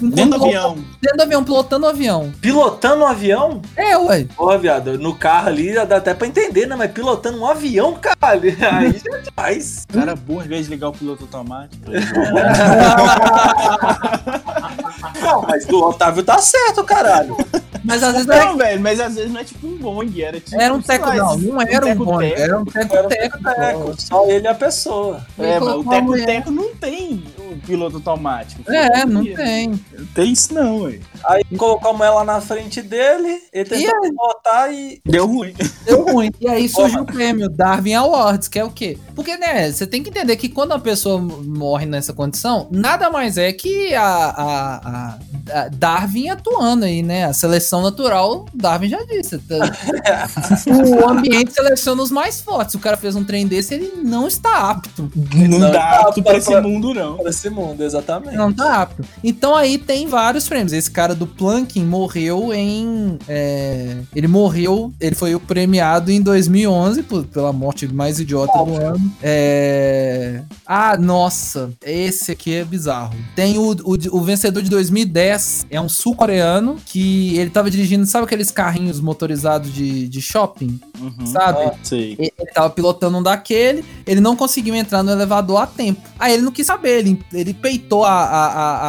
Dentro do avião. Dentro do avião, pilotando o avião. Pilotando um avião? É, ué. Porra, viado, no carro ali dá até pra entender, né? Mas pilotando um avião, caralho. Aí já é demais. O cara burro, ao invés de ligar o piloto automático. Não, mas do Otávio tá certo, caralho. Mas às vezes não é Não, velho, mas às vezes não é tipo um Boeing, era tipo. Era um teco, lá, não, não era um era um teco-teco. Era um teco-teco, só ele e a pessoa. É, mas o teco-teco não tem piloto automático. É, não tem. Não tem isso não, velho. Aí colocou a mulher lá na frente dele, ele tentou pilotar e. Deu ruim. Deu ruim. E aí surgiu o prêmio Darwin Awards, que é o quê? Porque, né, você tem que entender que quando a pessoa morre nessa condição, nada mais é que a, a, a- a Darwin atuando aí, né? A seleção natural, Darwin já disse. tá? o ambiente seleciona os mais fortes. Se o cara fez um trem desse, ele não está apto. Não, Não dá dá apto pra- pra esse mundo, não. Esse mundo, exatamente. Não tá apto. Então aí tem vários prêmios. Esse cara do Planking morreu em. é, ele morreu. Ele foi o premiado em 2011 por- pela morte mais idiota do Óbvio. ano. É, Ah, nossa. Esse aqui é bizarro. Tem o, o, o vencedor de 2010. É um sul-coreano que ele tava dirigindo. Sabe aqueles carrinhos motorizados de, de shopping? Uhum. Sabe? Ah, Sei. Ele ele tava pilotando um daquele, ele não conseguiu entrar no elevador a tempo. Aí ele não quis saber, ele, ele peitou a, a, a-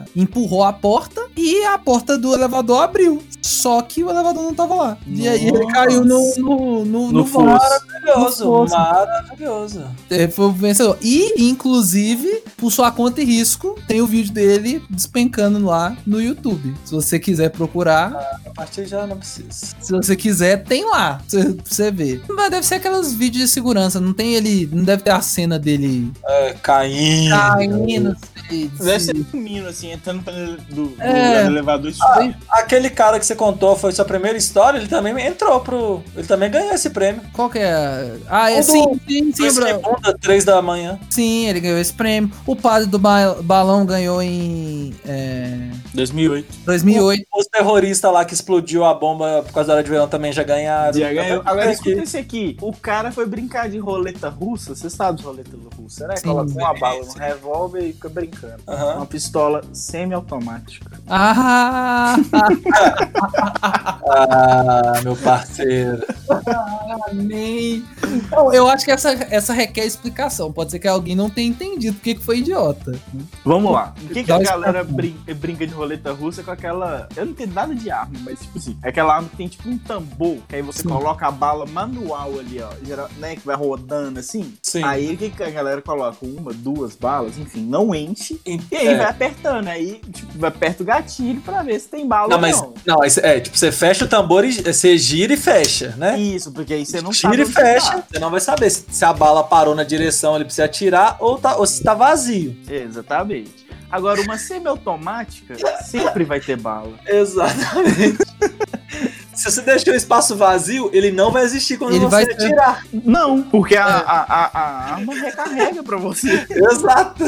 a- empurrou a porta e a porta do elevador abriu. Só que o elevador não tava lá. E aí ele Nossa. caiu no, no, no, No no. Maravilhoso, Nossa. maravilhoso. Ele foi o vencedor. E, inclusive, por sua conta e risco, tem o vídeo dele despencando lá no YouTube. Se você quiser procurar, A partir já não precisa. se você quiser, tem lá. Pra você, ver. Mas deve ser aquelas vídeos de segurança. Não tem ele. Não deve ter a cena dele É, caindo. caindo. Se- Deve se- ser um menino assim, entrando pra ele- do, do É. elevador e Ah, aquele cara que você contou foi sua primeira história, ele também entrou pro. Ele também ganhou esse prêmio. Qual que é? Ah, é O do- sim, sim, sim, segunda, três da manhã. Sim, ele ganhou esse prêmio. O padre do ba- balão ganhou em é, 2008. 2008. Os terroristas lá que explodiu a bomba por causa da hora de verão também já ganharam. Já ganhou. Agora Aqui. escuta esse aqui. O cara foi brincar de roleta russa. Você sabe de roleta russa, né? Sim. Coloca uma bala no revólver e fica brincando. Aham. Uma pistola semi-automática. Ah, Ah, meu parceiro. Amém. Não, eu acho que essa, essa requer explicação. Pode ser que alguém não tenha entendido porque que foi idiota. Vamos lá. O que, que a galera esse brin- brinca de roleta russa com aquela. Eu não entendo nada de arma, mas tipo assim, é aquela arma que tem tipo um tambor, que aí você Sim. coloca a bala manual ali, ó, geral, né? Que vai rodando assim. Sim. Aí o que, que a galera coloca? Uma, duas balas, enfim, não enche. E E aí é. vai apertando, aí tipo, vai aperta o gatilho pra ver se tem bala Não, ou mas. não. Não, aí cê- é, tipo, você fecha o tambor e você gira e fecha, né? Isso, porque aí você não Tira sabe e fecha. tá. Você não vai saber se, se a bala parou na direção ele precisa atirar ou, tá, ou se tá vazio. Exatamente. Agora, uma semiautomática sempre vai ter bala. Exatamente. Se você deixou o espaço vazio, ele não vai existir quando Ele você atirar. Não, porque a, É. a, a, a arma recarrega pra você. Exato.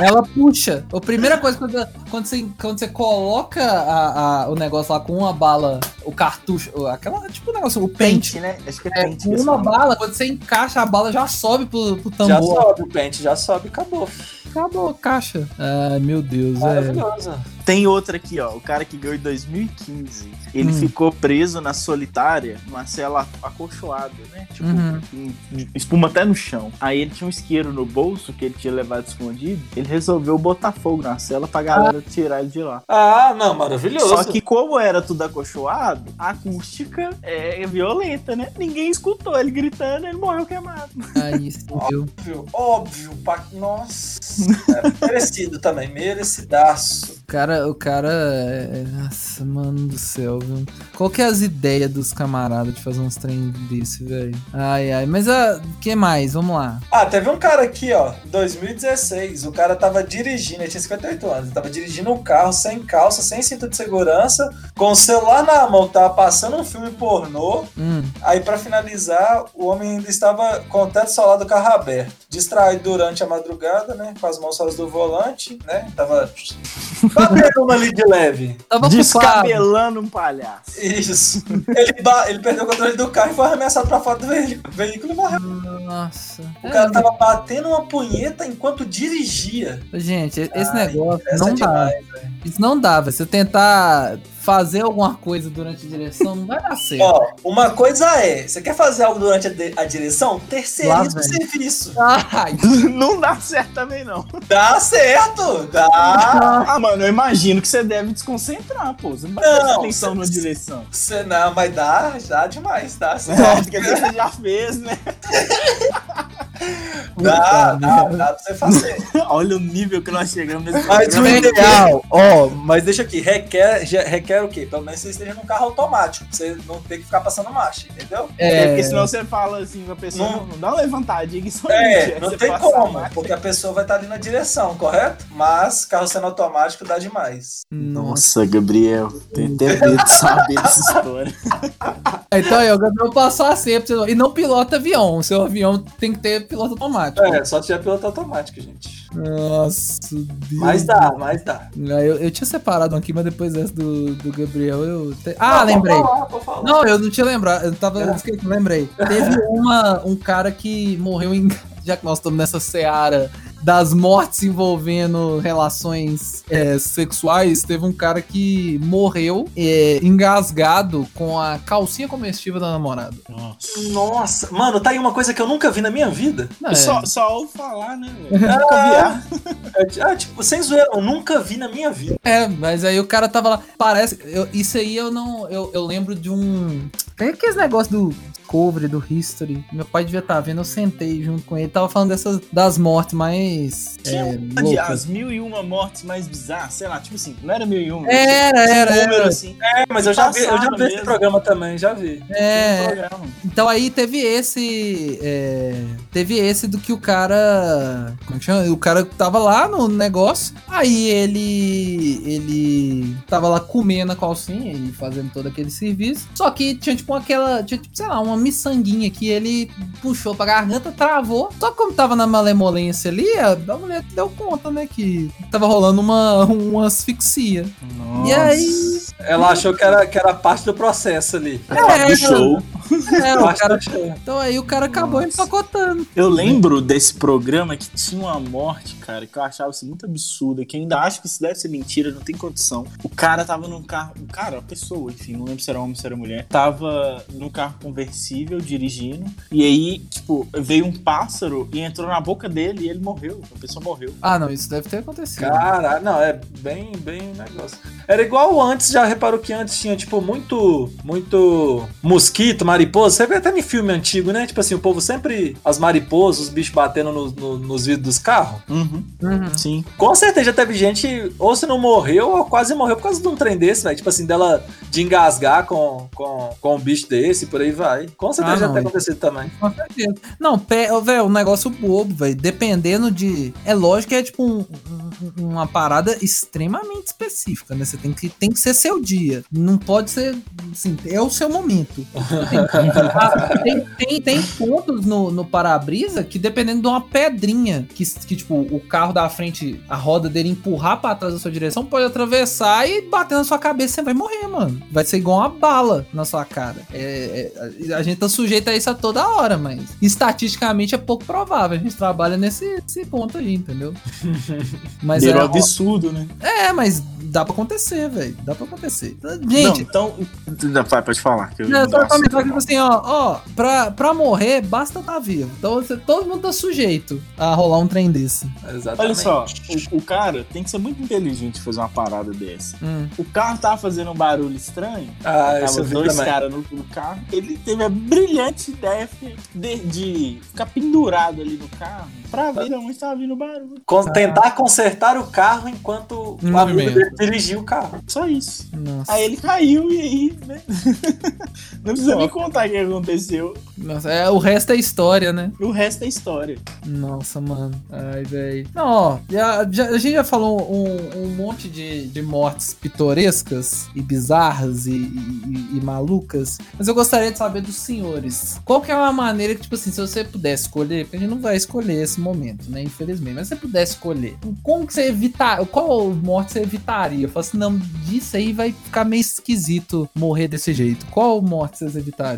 Ela puxa. A primeira coisa, quando, quando, você, quando você coloca a- a- o negócio lá com uma bala, o cartucho, aquela, tipo o negócio, o pente. Pente, né? Acho que é, É, pente. com uma bala, quando você encaixa a bala, já sobe pro, pro Já tambor. sobe o pente, já sobe, acabou. Acabou a caixa. Ai, meu Deus, é. Maravilhoso. Tem outra aqui, ó. O cara que ganhou em 2015. Ele Hum. ficou preso na solitária, numa cela acolchoada, né? Tipo, Uhum. espuma até no chão. Aí ele tinha um isqueiro no bolso que ele tinha levado escondido. Ele resolveu botar fogo na cela pra galera tirar ele de lá. Ah, não, maravilhoso. Só que como era tudo acolchoado, a acústica é violenta, né? Ninguém escutou ele gritando, ele morreu queimado. Aí sim, viu? Óbvio, óbvio. pa- Nossa. É, merecido também, merecidaço. Cara, o cara. é- Nossa, mano do céu, viu? Qual que é as ideias dos camaradas de fazer uns trem desse, velho? Ai, ai. Mas o que mais? Vamos lá. Ah, teve um cara aqui, ó, 2016. O cara tava dirigindo, ele tinha 58 anos. Ele tava dirigindo um carro sem calça, sem cinto de segurança, com o celular na mão, tava passando um filme pornô. Hum. Aí, pra finalizar, o homem ainda estava com o teto solar do carro aberto. Distraído durante a madrugada, né? Com as mãos fora do volante, né? Tava batendo uma ali de leve. Tava. Descabelando um palhaço. Isso. Ele, ba- ele perdeu o controle do carro e foi arremessado pra fora do veí- veículo e morreu. Nossa. O cara tava batendo uma punheta enquanto dirigia. Gente, esse Ai, negócio não é dá. demais, Isso não dá, velho. Se eu tentar fazer alguma coisa durante a direção, não vai dar certo. Ó, uma coisa é, você quer fazer algo durante a, de- a direção? Terceiriza o serviço. Ai, Não dá certo também, não. Dá certo, dá. Ah, mano, eu imagino que você deve desconcentrar, pô. Você não vai prestar atenção você- na direção. Você não, mas dá, dá demais, dá sim. É, porque você já fez, né? Dá, dá, dá pra você fazer. Olha o nível que nós chegamos nesse Mas o ideal, ó, mas deixa aqui, requer, requer o quê? Pelo menos você esteja num carro automático, pra você não ter que ficar passando marcha, entendeu? É, é, porque senão você fala assim a pessoa, Não- não, dá uma levantadinha que só É, não tem a como, porque a pessoa vai estar ali na direção, correto? Mas carro sendo automático dá demais. nossa. Gabriel, tem até medo de saber dessa história. Então aí, o Gabriel passou a ser. E não pilota avião. O seu avião tem que ter piloto automático. É, só tiver piloto automático, gente. Nossa, Deus. Mas dá, mas dá. Ah, Eu, eu tinha separado um aqui, mas depois dessa do, do Gabriel eu. te- Ah, lembrei. Falar. Não, eu não tinha lembrado. Eu tava. É. Eu lembrei. Teve uma, um cara que morreu em. Já que nós estamos nessa seara das mortes envolvendo relações é, sexuais, teve um cara que morreu é, engasgado com a calcinha comestível da namorada. Nossa. Nossa, mano, tá aí uma coisa que eu nunca vi na minha vida. Não, é, Só, só ouvo falar, né, velho? Nunca vi. ah. É, ah, tipo, sem zoeira, eu nunca vi na minha vida. é, mas aí o cara tava lá. Parece. eu- isso aí eu não. Eu, eu lembro de um. Tem aqueles negócios do Discovery, do History. Meu pai devia estar vendo, eu sentei junto com ele. Tava falando dessas das mortes mais. Tinha é, uma de loucas. as mil e uma mortes mais bizarras, sei lá, tipo assim, não era mil e uma. Era, um era, número era. assim. É, mas eu já vi, eu já vi esse programa também, já vi. É, um então aí teve esse. é, teve esse do que o cara. Como que chama? O cara tava lá no negócio. Aí ele. Ele tava lá comendo a calcinha e fazendo todo aquele serviço. Só que tinha tipo aquela. Tinha tipo, sei lá, uma miçanguinha que ele puxou pra garganta, travou. Só que como tava na malemolência ali, a, mulher deu conta, né? Que tava rolando uma, uma asfixia. E aí. Ela achou que era, que era parte do processo ali. É, do show. É, o cara, então aí o cara acabou Nossa. empacotando. Eu lembro desse programa que tinha uma morte, cara, que eu achava assim, muito absurda, que eu ainda acho que isso deve ser mentira, não tem condição. O cara tava num carro, um cara, uma pessoa, enfim, não lembro se era homem ou se era mulher, tava num carro conversível dirigindo, e aí, tipo, veio um pássaro e entrou na boca dele e ele morreu. A pessoa morreu. Ah, não, isso deve ter acontecido. Caralho, não, é bem, bem negócio. Era igual antes, já reparou que antes tinha, tipo, muito, muito mosquito, mariposa. Você vê até em filme antigo, né? Tipo assim, o povo sempre, as mariposas, os bichos batendo no- no- nos vidros dos carros. Uhum. Uhum. Sim. Com certeza já teve gente, ou se não morreu, ou quase morreu por causa de um trem desse, velho. Tipo assim, dela de engasgar com, com, com um bicho desse, por aí vai. Com certeza Ah, já tem acontecido também. Com certeza. Não, velho, um negócio bobo, velho. Dependendo de. É lógico que é tipo um- um- uma parada extremamente específica, né? Você tem que, tem que ser seu dia. Não pode ser. Assim, é o seu momento. Ah, tem, tem, tem pontos no, no para-brisa que, dependendo de uma pedrinha, que, que, tipo, o carro da frente, a roda dele empurrar pra trás da sua direção, pode atravessar e bater na sua cabeça, você vai morrer, mano. Vai ser igual uma bala na sua cara. É, é, a gente tá sujeito a isso a toda hora, mas estatisticamente é pouco provável. A gente trabalha nesse, nesse ponto aí, entendeu? Mas Virou é, absurdo, né? é, mas dá pra acontecer, velho. Dá pra acontecer. Não, Gente, então. Não, vai, pode falar. Que eu não, eu não só gosto. comentar tipo assim, ó, ó, pra, pra morrer, basta estar vivo. Então você, todo mundo tá sujeito a rolar um trem desse. Exatamente. Olha só, o, o cara tem que ser muito inteligente fazer uma parada dessa. Hum. O carro tava fazendo um barulho estranho. Ah, Tava dois caras no, no carro. Ele teve a brilhante ideia de, de ficar pendurado ali no carro pra ver de onde tava vindo o barulho. Con- Tentar consertar o carro enquanto o amigo dirigiu o carro. Só isso. Nossa, Aí ele caiu e aí, né? Não precisa nem contar o que aconteceu. nossa, é, o resto é história, né? O resto é história. Nossa, mano. Ai, velho. Não, ó, já, já- a gente já falou um, um monte de, de mortes pitorescas e bizarras e, e- e- e malucas, mas eu gostaria de saber dos senhores. Qual que é uma maneira que, tipo assim, se você pudesse escolher, porque a gente não vai escolher esse momento, né? Infelizmente, mas se você pudesse escolher, como que você evitar, qual morte você evitaria? Eu falo assim, não, disso aí vai ficar meio esquisito morrer desse jeito. Qual morte vocês evitariam?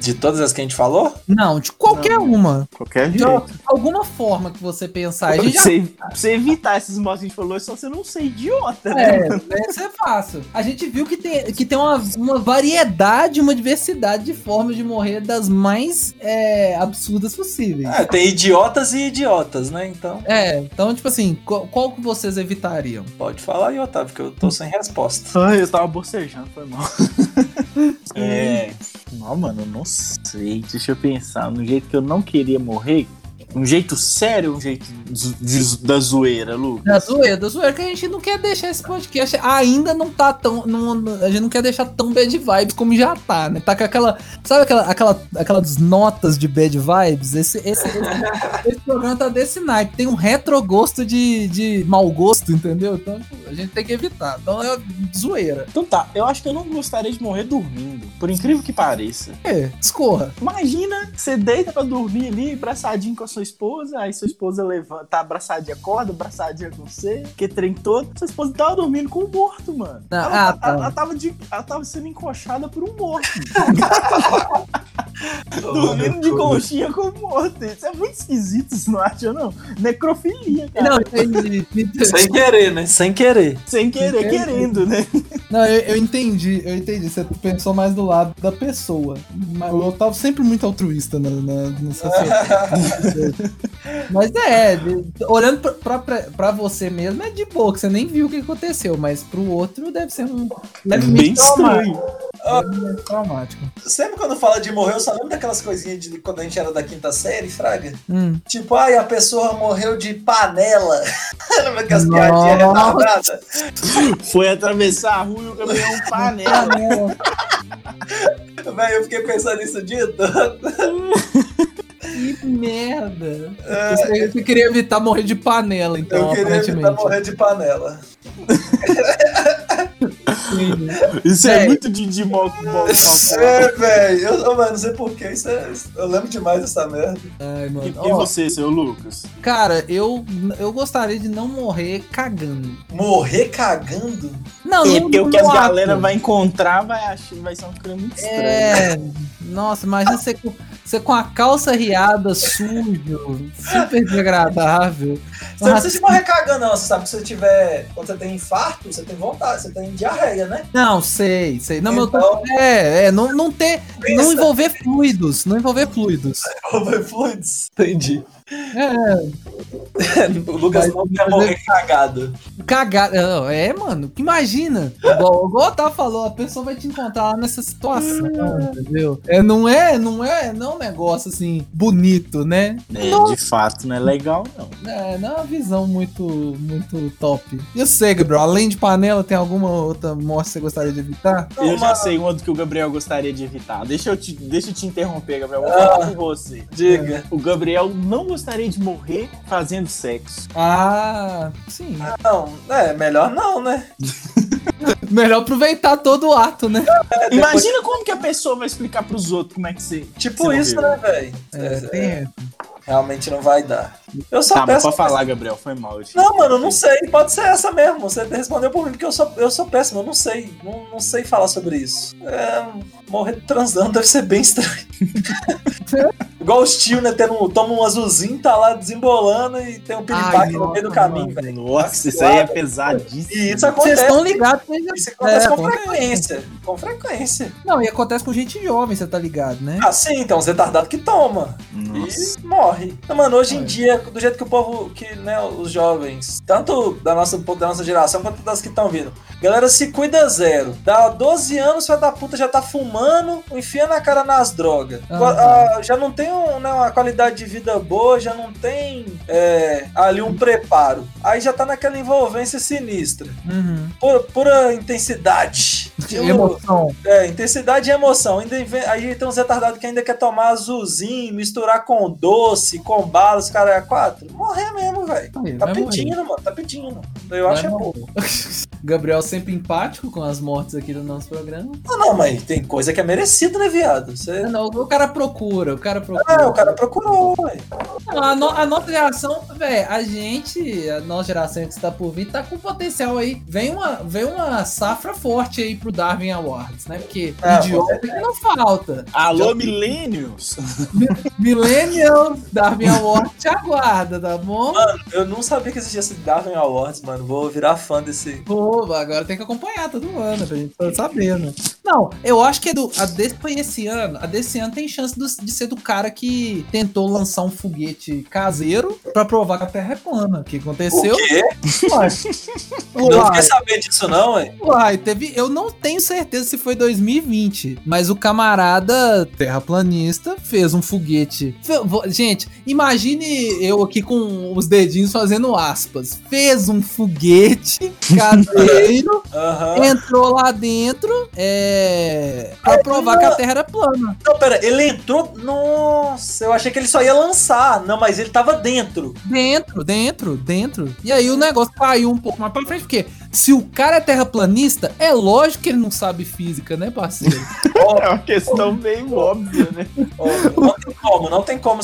De todas as que a gente falou? Não, de qualquer Não. uma. Qualquer De jeito. alguma forma que você pensar. A Pra gente já você, pra você evitar esses modos que a gente falou, é só você não ser idiota, né? É, isso é fácil. A gente viu que tem, que tem uma, uma variedade, uma diversidade de formas de morrer das mais é, absurdas possíveis. É, tem idiotas e idiotas, né? Então, É, então, tipo assim, qual, qual que vocês evitariam? pode falar aí, Otávio, que eu tô sem resposta. Ai, eu tava bocejando, foi mal. É. Não, mano, não sei. Deixa eu pensar. No jeito que eu não queria morrer. Um jeito sério um jeito de- da zoeira, Lu? Da zoeira, da zoeira, que a gente não quer deixar esse podcast ainda não tá tão. Não, a gente não quer deixar tão bad vibes como já tá, né? Tá com aquela. Sabe aquela, aquela, aquelas notas de bad vibes? Esse, esse, esse, esse programa tá desse naipe. Tem um retrogosto de, de mau gosto, entendeu? Então a gente tem que evitar. Então é zoeira. Então tá, eu acho que eu não gostaria de morrer dormindo. Por incrível que pareça. É, escorra. Imagina, você deita pra dormir ali, abraçadinho com a sua esposa, aí sua esposa levanta, tá abraçadinha, acorda, abraçadinha com você, que trem todo. Sua esposa tava dormindo com um morto, mano. Ah, ela, ah, tá. ela- ela tava de, ela tava sendo encoxada por um morto. dormindo de conchinha com um morto. Isso é muito esquisito, você não acha, não? Necrofilia, cara. Não, entendi. Sem querer, né? Sem querer. Sem querer, Entendi. querendo, né? Não, eu, eu entendi, eu entendi. Você pensou mais do lado da pessoa. Mas eu tava sempre muito altruísta na, na, nessa Mas é, olhando pra, pra, pra- você mesmo é de boa, que você nem viu o que aconteceu, mas pro outro deve ser um. Deve Bem traumático. estranho. Deve ser traumático. Sempre quando fala de morrer, eu só lembro daquelas coisinhas de quando a gente era da quinta série, Fraga. Hum. Tipo, ai, a pessoa morreu de panela. Lembra que as piadinhas retardadas? Foi atravessar a rua e o caminhão um panela. Véi, eu fiquei pensando nisso o dia todo. Que merda. Você, você queria evitar morrer de panela, então, eu queria evitar morrer de panela. Isso é É. muito de, de mal, mal É, velho. Eu, eu, mano, não sei porquê. Isso é, eu lembro demais dessa merda. Ai, mano. E, e Ó, você, seu Lucas? Cara, eu, eu gostaria de não morrer cagando. Morrer cagando? Não, É não porque o que as ato. galera vai encontrar vai, achar, vai ser um crime muito estranho. É. Nossa, imagina você você com a calça riada, sujo, super desagradável. Você não precisa de morrer cagando, não. Você sabe que se você tiver. Quando você tem infarto, você tem vontade, você tem diarreia, né? Não, sei, sei. Não, Então- tô, é, é, não, não ter, não Pensa. envolver fluidos, não envolver fluidos. Over fluids. Entendi. É, o Lucas não quer morrer cagado. cagar, não, é, mano, imagina, igual, igual o Otávio falou, a pessoa vai te encontrar lá nessa situação, entendeu? É, não é, não é, não é um negócio assim, bonito, né? É, de fato, não é legal, não. É, não é uma visão muito, muito top. E eu sei, Gabriel, além de panela, tem alguma outra morte que você gostaria de evitar? Não, eu já mano. sei uma do que o Gabriel gostaria de evitar. Deixa eu te, deixa eu te interromper, Gabriel. Vou Ah. falar com você. Diga. O Gabriel não gostaria de morrer fazendo sexo. Ah, sim. Não, é, melhor não, né? Melhor aproveitar todo o ato, né? É, depois- Imagina como que a pessoa vai explicar pros outros como é que você. Tipo você isso, morreu. né, velho? É, tem. Realmente não vai dar. Eu só Tá, mas peço. pode falar, Gabriel. Foi mal. Não, mano, eu não sei. Pode ser essa mesmo. Você respondeu por mim, porque eu sou, eu sou péssimo. Eu não sei. Não, não sei falar sobre isso. É, morrer transando deve ser bem estranho. Igual os tio, né? Tendo, toma um azulzinho, tá lá desembolando e tem um piripaque no meio do caminho, velho. Nossa, isso aí é pesadíssimo. E isso Vocês acontece. estão ligados já- Isso acontece É, com frequência. Com frequência. Não, e acontece com gente jovem, você tá ligado, né? Ah, sim, então, os retardados que toma. Nossa. E morre. Mano, hoje em É. dia, do jeito que o povo, que né, os jovens, tanto da nossa, da nossa geração quanto das que estão vindo. Galera, se cuida zero. Dá 12 anos, filho da puta já tá fumando, enfia na cara nas drogas. Ah, já não tem um, né, uma qualidade de vida boa, já não tem é, ali um preparo. Aí já tá naquela envolvência sinistra. Uhum. Pura, pura, intensidade. De emoção. É, intensidade e emoção. Ainda aí tem uns retardados que ainda quer tomar azulzinho, misturar com doce, com balas, cara 4? Morrer mesmo, velho. Tá pedindo, morrer. mano. Tá pedindo. Eu vai acho é morrer. é pouco. Gabriel sempre empático com as mortes aqui no nosso programa. Não, não, mas tem coisa que é merecida, né, viado? Você... Ah, não, o cara procura, o cara procura. Ah, o cara procurou, velho. A, no, a nossa geração, velho, a gente, a nossa geração que está por vir, tá com potencial aí. Vem uma, vem uma safra forte aí pro Darwin Awards, né? Porque ah, idiota que não falta. Alô, Já... Millennials! Millennials, Darwin Awards agora aguarda, tá bom? Mano, eu não sabia que existia esse Darwin Awards, mano. Vou virar fã desse. Pô, agora tem que acompanhar todo ano pra gente tá sabendo. Não, eu acho que é do, a desse foi esse ano. A desse ano tem chance do- de ser do cara que tentou lançar um foguete caseiro pra provar que a Terra é plana. O que aconteceu? O quê? Uai, Não Uai, fiquei sabendo disso, não, ué. uai, teve. Eu não tenho certeza se foi 2020, mas o camarada terraplanista fez um foguete. Gente, imagine eu aqui com os dedinhos fazendo aspas. Fez um foguete caseiro. Aham. entrou lá dentro é, pra provar que a Terra era plana. Não, pera, ele entrou. Nossa, eu achei que ele só ia lançar. Não, mas ele tava dentro. Dentro, dentro, dentro. E aí o negócio caiu um pouco mais pra frente, porque se o cara é terraplanista, é lógico que ele não sabe física, né, parceiro? É uma questão meio óbvia, né? Não tem como, não tem como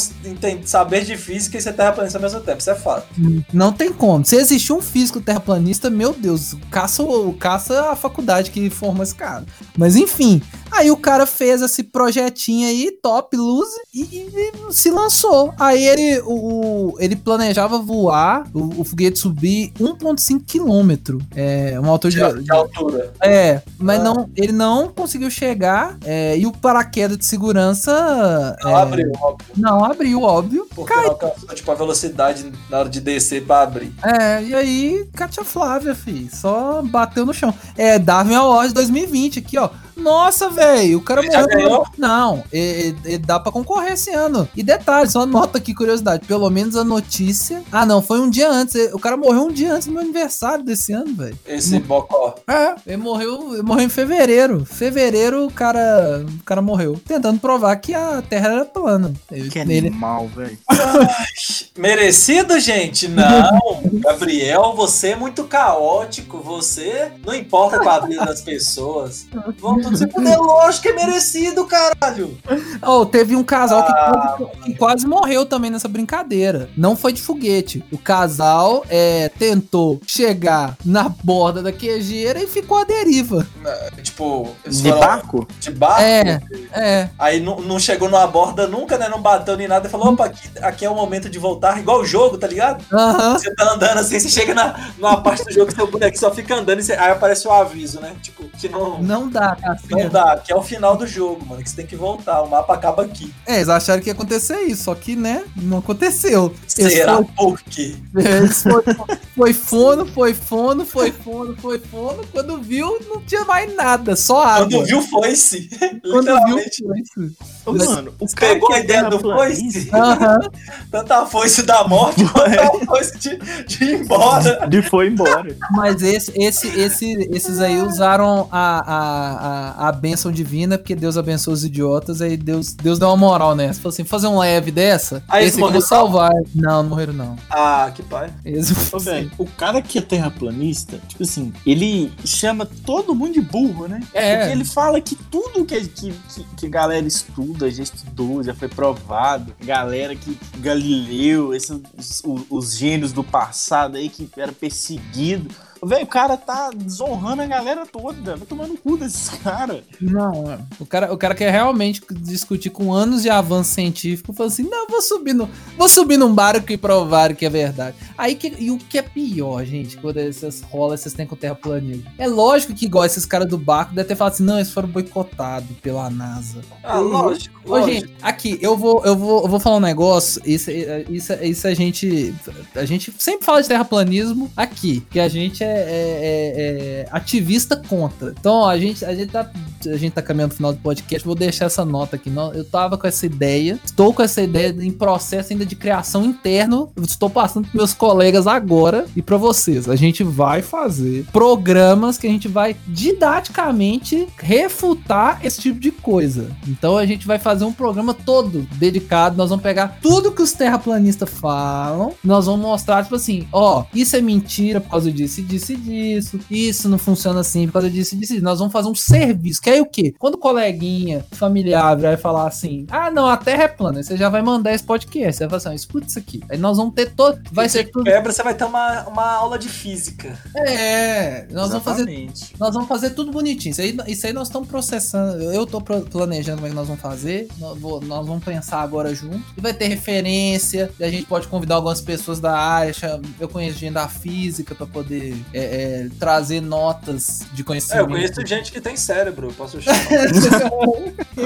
saber de física e ser terraplanista ao mesmo tempo, isso é fato. Não tem como. Se existir um físico terraplanista, meu Deus, caça, caça a faculdade que forma esse cara. Mas enfim, aí o cara fez esse projetinho aí, top, luz, e, e- e se lançou. Aí ele, o, o- ele planejava voar, o, o foguete subir 1,5 quilômetro. É, uma altura de, De, de altura. é, mas Ah. não, ele não conseguiu chegar é, e o paraquedas de segurança Não é, abriu, óbvio. não abriu, óbvio. Porque não alcançou, tipo, a velocidade na hora de descer pra abrir. É, e aí, Katia Flávia, fi, só bateu no chão. É, Darwin Awards 2020 aqui, ó. Nossa, velho, o cara morreu. Não, e- e- e dá pra concorrer esse ano. E detalhe, só nota aqui, curiosidade, pelo menos a notícia... Ah, não, foi um dia antes, o cara morreu um dia antes do meu aniversário desse ano, velho. Esse bocó. É, ele morreu, ele morreu em fevereiro. Fevereiro, o cara, o cara morreu. Tentando provar que a Terra era plana. Ele, Que ele- animal, velho. Merecido, gente? Não. Gabriel, você é muito caótico. Você não importa com a vida das pessoas. Vamos tudo se fuder. Lógico que é merecido, caralho. Oh, teve um casal que, Ah, quase, que quase morreu também nessa brincadeira. Não foi de foguete. O casal é, tentou chegar na borda da quejeira e ficou à deriva. Tipo, eles De foram barco? de barco. É, é. Aí não, não chegou numa borda nunca, né? Não bateu nem nada. E falou: opa, aqui, aqui é o momento de voltar. Igual o jogo, tá ligado? Você tá andando assim, você chega na, numa parte do jogo que seu boneco só fica andando e você- aí aparece o aviso, né? Tipo, que não, não, Não dá, cara. Dá, que é o final do jogo, mano. Que você tem que voltar. O mapa acaba aqui. É, eles acharam que ia acontecer isso, só que, né, não aconteceu. Será foram- por quê? eles foi, foi fono, foi fono, foi fono, foi fono. Quando viu, não tinha mais nada, só água. Quando viu, foi-se. Quando viu, foi. Ô, mano, o cara pegou que a é ideia do foice? Aham. Tanta foice da morte quanto a foice de, de ir embora. De foi embora. Mas esse, esse, esse, esses aí usaram a, a, a, a bênção divina, porque Deus abençoa os idiotas, aí Deus, Deus deu uma moral nessa. Falou assim, fazer um leve dessa, Aí esse eles aqui eu vou morreram? salvar. Não, não morreram não. Ah, que pai. Esse, Ô, velho, o cara que é terraplanista, tipo assim, ele chama todo mundo de burro, né? É. Porque ele fala que tudo que, que, que, que a galera estuda, já estudou, já foi provado. Galera que Galileu, esses, os, os gênios do passado aí que era perseguido. Velho, o cara tá desonrando a galera toda. Vai tomar no cu desses caras. não, é. o cara, o cara quer realmente discutir com anos de avanço científico, falou assim, não, vou subir, no, vou subir num barco e provar que é verdade. Aí, que, e o que é pior, gente, quando essas rolas, vocês têm com terraplanismo. É lógico que igual esses caras do barco devem ter falado assim, não, eles foram boicotados pela NASA. Ah, lógico. Ô, lógico. gente, aqui, eu vou, eu vou, eu vou falar um negócio. Isso, isso, isso a gente. A gente sempre fala de terraplanismo aqui. Que a gente é, é, é, ativista contra. Então, ó, a gente, a gente tá. A gente tá caminhando no final do podcast. Vou deixar essa nota aqui. Eu tava com essa ideia. Estou com essa ideia em processo ainda de criação interno. Estou passando pros meus colegas agora e pra vocês. A gente vai fazer programas que a gente vai didaticamente refutar esse tipo de coisa. Então a gente vai fazer um programa todo dedicado. Nós vamos pegar tudo que os terraplanistas falam. Nós vamos mostrar, tipo assim, ó, isso é mentira por causa disso e disso e disso. Isso não funciona assim por causa disso e disso. disso. Nós vamos fazer um serviço. Que aí o quê? Quando o coleguinha familiar vai falar assim: ah, não, a Terra é plana, você já vai mandar esse podcast. Você vai falar assim: escuta isso aqui. Aí nós vamos ter todo. Vai ser tudo. Quebra, você vai ter uma, uma aula de física. É, nós vamos fazer Exatamente. nós vamos fazer tudo bonitinho. Isso aí, isso aí nós estamos processando. Eu tô pro- planejando como é que nós vamos fazer. Nós, nós vamos pensar agora junto. E vai ter referência. E a gente pode convidar algumas pessoas da área. Eu conheço gente da física para poder é, é, trazer notas de É, conhecimento. eu conheço gente que tem cérebro, eu posso chamar.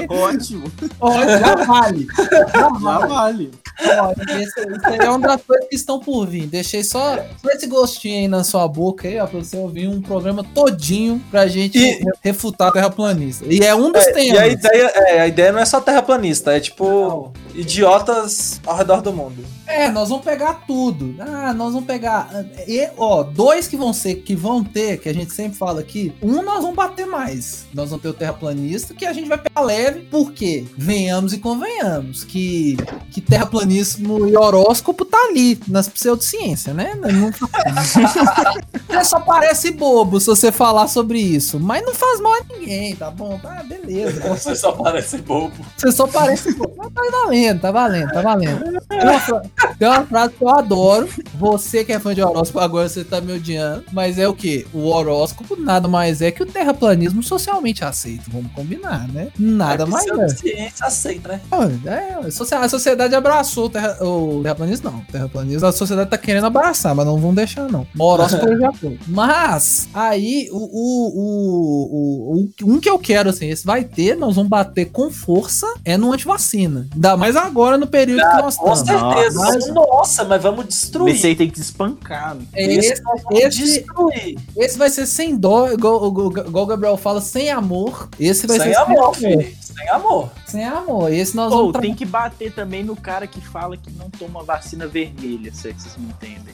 Ótimo. Olha, já vale. Já vale. Olha, esse- Isso aí é uma das coisas que estão por vir. Deixei só, só esse gostinho aí na sua boca aí, ó, pra você ouvir um programa todinho pra gente E- refutar o terraplanista. E é um dos É, temas. e a ideia, é, a ideia não é só terraplanista, é tipo idiotas ao redor do mundo. É, nós vamos pegar tudo. Ah, nós vamos pegar. E, ó, dois que vão ser, que vão ter, que a gente sempre fala aqui. Um nós vamos bater mais. Nós vamos ter o terraplanista, que a gente vai pegar leve, porque venhamos e convenhamos que, que terraplanismo e horóscopo tá ali nas pseudociências, né? Não, você só parece bobo se você falar sobre isso, mas não faz mal a ninguém, tá bom? Ah, beleza. Você só parece bobo. Você só parece. bobo. Mas tá valendo, tá valendo, tá valendo. Tem uma, fra- tem uma frase que eu adoro. Você que é fã de horóscopo, agora você tá me odiando. Mas é o que? O horóscopo nada mais é que o terraplanismo socialmente aceito. Vamos combinar, né? Nada mais é. ciência aceita, né? É, a socie- a sociedade abraçou o, terra, o terraplanismo, não. O terraplanismo a sociedade tá querendo abraçar, mas não vão deixar, não. O horóscopo já foi. Mas, aí, o, o, o, o, o- um que eu quero, assim, esse vai ter, nós vamos bater com força, é no antivacina. Ainda mais agora no período que nós Com estamos. certeza. Mas- Nossa, mas vamos destruir. Esse aí tem que espancar. É, Esse esse, nós esse- destruir. esse vai ser sem dó, igual, o Gabriel fala, sem amor. Esse vai Sem ser amor, sem amor. filho. Sem amor. Sem amor. Esse nós Ou vamos tra- tem que bater também no cara que fala que não toma vacina vermelha, se é que vocês não entendem.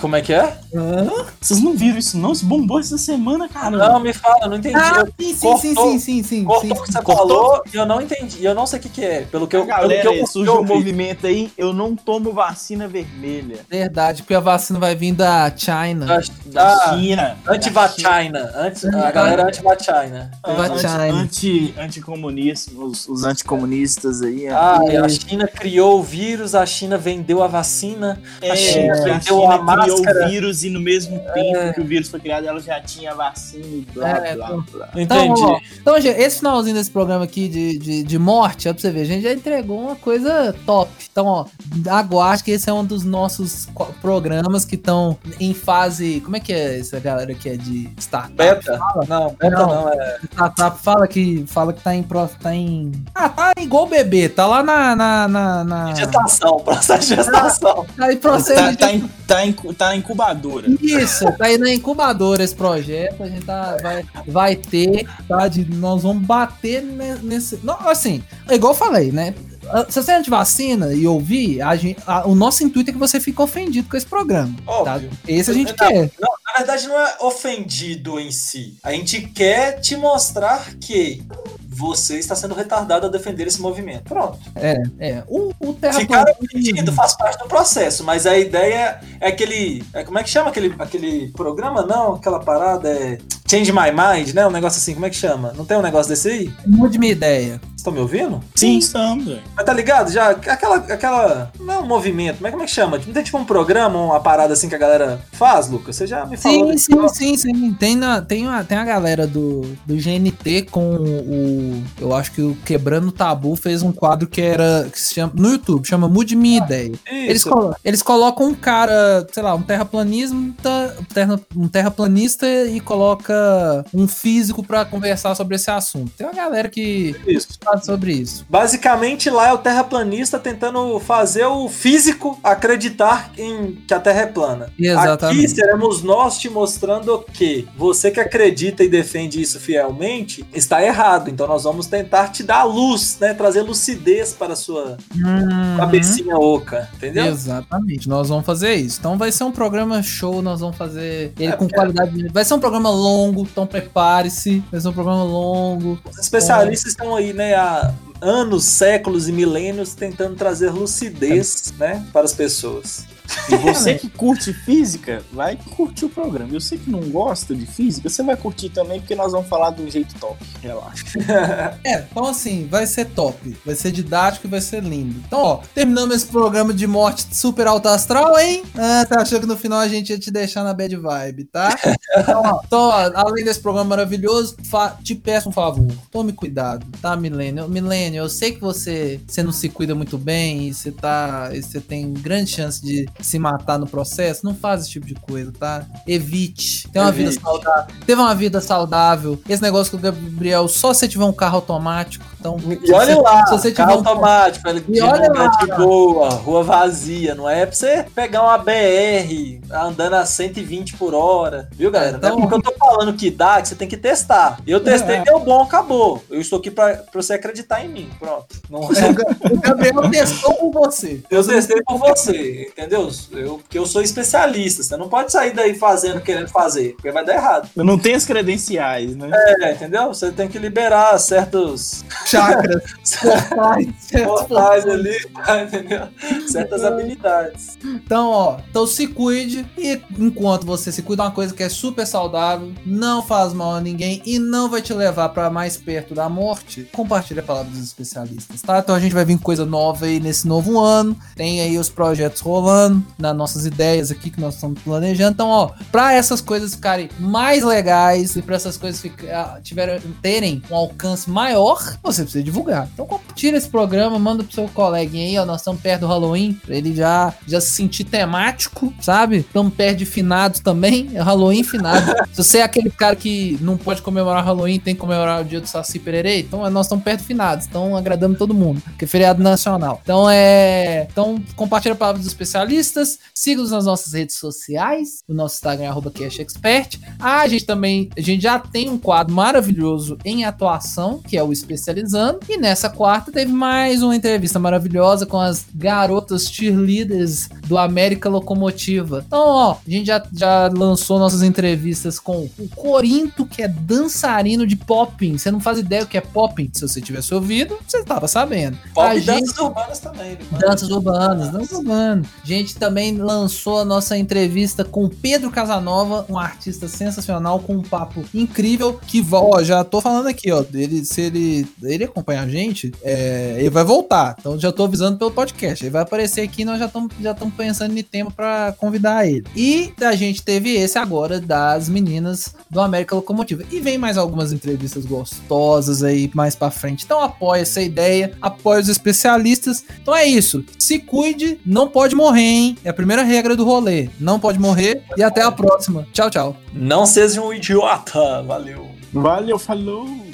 Como é que é? Hã? Vocês não viram isso não? Isso bombou essa semana, cara. Não, me fala, eu não entendi. Ah, sim, sim, cortou- sim, sim, sim, sim, Cortou sim. o que você Cortou? falou e eu não entendi. E eu não sei o que, que é. Pelo que eu, galera, pelo que eu, surgiu um vi. movimento aí, eu não tomo vacina vermelha. Verdade, porque a vacina vai vir da China. Da, Da da China. anti-vacina. Antes, a galera anti-vacina. Vacina. Anti, anticomunistas, os, os anticomunistas aí. é. Ah, e a China criou o vírus, a China vendeu a vacina. É, a China que a vendeu China a criou máscara. o vírus e no mesmo tempo que o vírus foi criado, ela já tinha vacina e blá, É, blá, então- blá. Então, Entendi. ó, então, gente, esse finalzinho desse programa aqui de, de, de morte, ó, pra você ver, a gente já entregou uma coisa top. Então, ó, aguarde que esse é um dos nossos programas que estão em fase. Como é que é essa galera que é de startup? Beta? Não, beta Não. não, é. Startup fala que, fala que tá em. pro- Tá em. Ah, tá igual o bebê, tá lá na. na, na, na- Gestação, processo de gestação. tá em processo Tá, de tá, em, tá, em, tá na incubadora. Isso, tá aí na incubadora esse projeto. A gente tá, vai, vai ter, tá? De, nós vamos bater ne- nesse. Não, assim, é igual eu falei, né? Ah, Se você é antivacina e ouvir, a gente, a- o nosso intuito é que você fique ofendido com esse programa. Tá? Óbvio. Esse a gente Não, quer. Não, na verdade não é ofendido em si. A gente quer te mostrar que você está sendo retardado a defender esse movimento. Pronto. É, é. O, o Ficar ofendido faz parte do processo, mas a ideia é aquele. É, como é que chama aquele, aquele programa? Não, aquela parada é. Change My Mind, né? Um negócio assim, como é que chama? Não tem um negócio desse aí? Mude minha ideia. Estão me ouvindo? Sim, estamos. Mas tá ligado? Já, aquela, aquela. Não é um movimento, mas como é que chama? Não tem tipo um programa, uma parada assim que a galera faz, Lucas? Você já me falou. Sim, sim, negócio. sim, sim. Tem, na, tem, a, tem a galera do, do GNT com o. Eu acho que o Quebrando o Tabu fez um quadro que era. Que se chama, no YouTube, chama Mude Minha Ideia. Eles, Isso. colo- eles colocam um cara, sei lá, um terraplanista, terra- um terraplanista e coloca um físico pra conversar sobre esse assunto. Tem uma galera que Isso. Falado sobre isso. Basicamente, lá é o terraplanista tentando fazer o físico acreditar em que a Terra é plana. Exatamente. Aqui seremos nós te mostrando que você que acredita e defende isso fielmente está errado. Então nós vamos tentar te dar luz, né? Trazer lucidez para a sua Uhum. cabecinha oca, entendeu? Exatamente, nós vamos fazer isso. Então vai ser um programa show, nós vamos fazer ele É, com qualidade. Vai ser um programa longo, então prepare-se. Vai ser um programa longo. Os especialistas estão aí, né, anos, séculos e milênios tentando trazer lucidez, né, para as pessoas. E você que curte física, vai curtir o programa. Eu sei que não gosta de física, você vai curtir também, porque nós vamos falar de um jeito top. Relaxa. É, então assim, vai ser top. Vai ser didático e vai ser lindo. Então, ó, terminamos esse programa de morte super alto astral, hein? Ah, tá achando que no final a gente ia te deixar na bad vibe, tá? Então, ó, então, ó, além desse programa maravilhoso, te peço um favor. Tome cuidado, tá, Milênio? Milênio, eu sei que você, você não se cuida muito bem e você tá. e você tem grande chance de se matar no processo. Não faz esse tipo de coisa, tá? Evite. Tem uma vida saudável. Teve uma vida saudável. Esse negócio com o Gabriel, só se você tiver um carro automático. Então, E olha lá, se você tiver carro um- automático, ele E olha lá. de boa, rua vazia, não é pra você pegar uma BR andando a 120 por hora, viu galera? Então- Não é porque eu tô falando que dá, que você tem que testar. Eu testei, É. deu bom, acabou. Eu estou aqui pra, pra você acreditar em mim, pronto. Não, O Gabriel testou com você. eu testei por você, entendeu? Eu, porque eu sou especialista, você não pode sair daí fazendo, querendo fazer, porque vai dar errado. Eu não tenho as credenciais, né? É, entendeu? Você tem que liberar certos Chakras. portais, ali, entendeu? Certas habilidades. Então, ó, então se cuide e enquanto você se cuida, uma coisa que é super saudável, não faz mal a ninguém e não vai te levar pra mais perto da morte, compartilhe a palavra dos especialistas, tá? Então a gente vai vir com coisa nova aí nesse novo ano, tem aí os projetos rolando, nas nossas ideias aqui que nós estamos planejando. Então, ó, pra essas coisas ficarem mais legais e pra essas coisas ficar, tiverem, terem um alcance maior, você precisa divulgar. Então compartilha esse programa, manda pro seu coleguinha aí, ó, nós estamos perto do Halloween, pra ele já, já se sentir temático, sabe? Estamos perto de finados também, é Halloween finado. se você é aquele cara que não pode comemorar Halloween, tem que comemorar o dia do Saci Pererê, então nós estamos perto de finados, então agradamos todo mundo, que é feriado nacional. Então é... Então compartilha a palavra dos especialistas, siga-nos nas nossas redes sociais, o nosso Instagram é arroba CashExpert. Ah, a gente também, a gente já tem um quadro maravilhoso em atuação, que é o Especializando, e nessa quarta teve mais uma entrevista maravilhosa com as garotas cheerleaders do América Locomotiva. Então, ó, a gente já, já lançou nossas entrevistas com o Corinto, que é dançarino de popping. Você não faz ideia o que é popping. Se você tivesse ouvido, você tava sabendo. Pop a e gente... danças urbanas também. né? Danças urbanas, danças urbanas. Gente também lançou a nossa entrevista com Pedro Casanova, um artista sensacional, com um papo incrível. Que, ó, já tô falando aqui, ó. Ele, se ele, ele acompanhar a gente, é, ele vai voltar. Então já tô avisando pelo podcast. Ele vai aparecer aqui nós já estamos já pensando em tempo pra convidar ele. E a gente teve esse agora das meninas do América Locomotiva. E vem mais algumas entrevistas gostosas aí mais pra frente. Então apoia essa ideia, apoia os especialistas. Então é isso. Se cuide, não pode morrer, hein? É a primeira regra do rolê. Não pode morrer. E até a próxima. Tchau, tchau. Não seja um idiota. Valeu. Valeu, falou!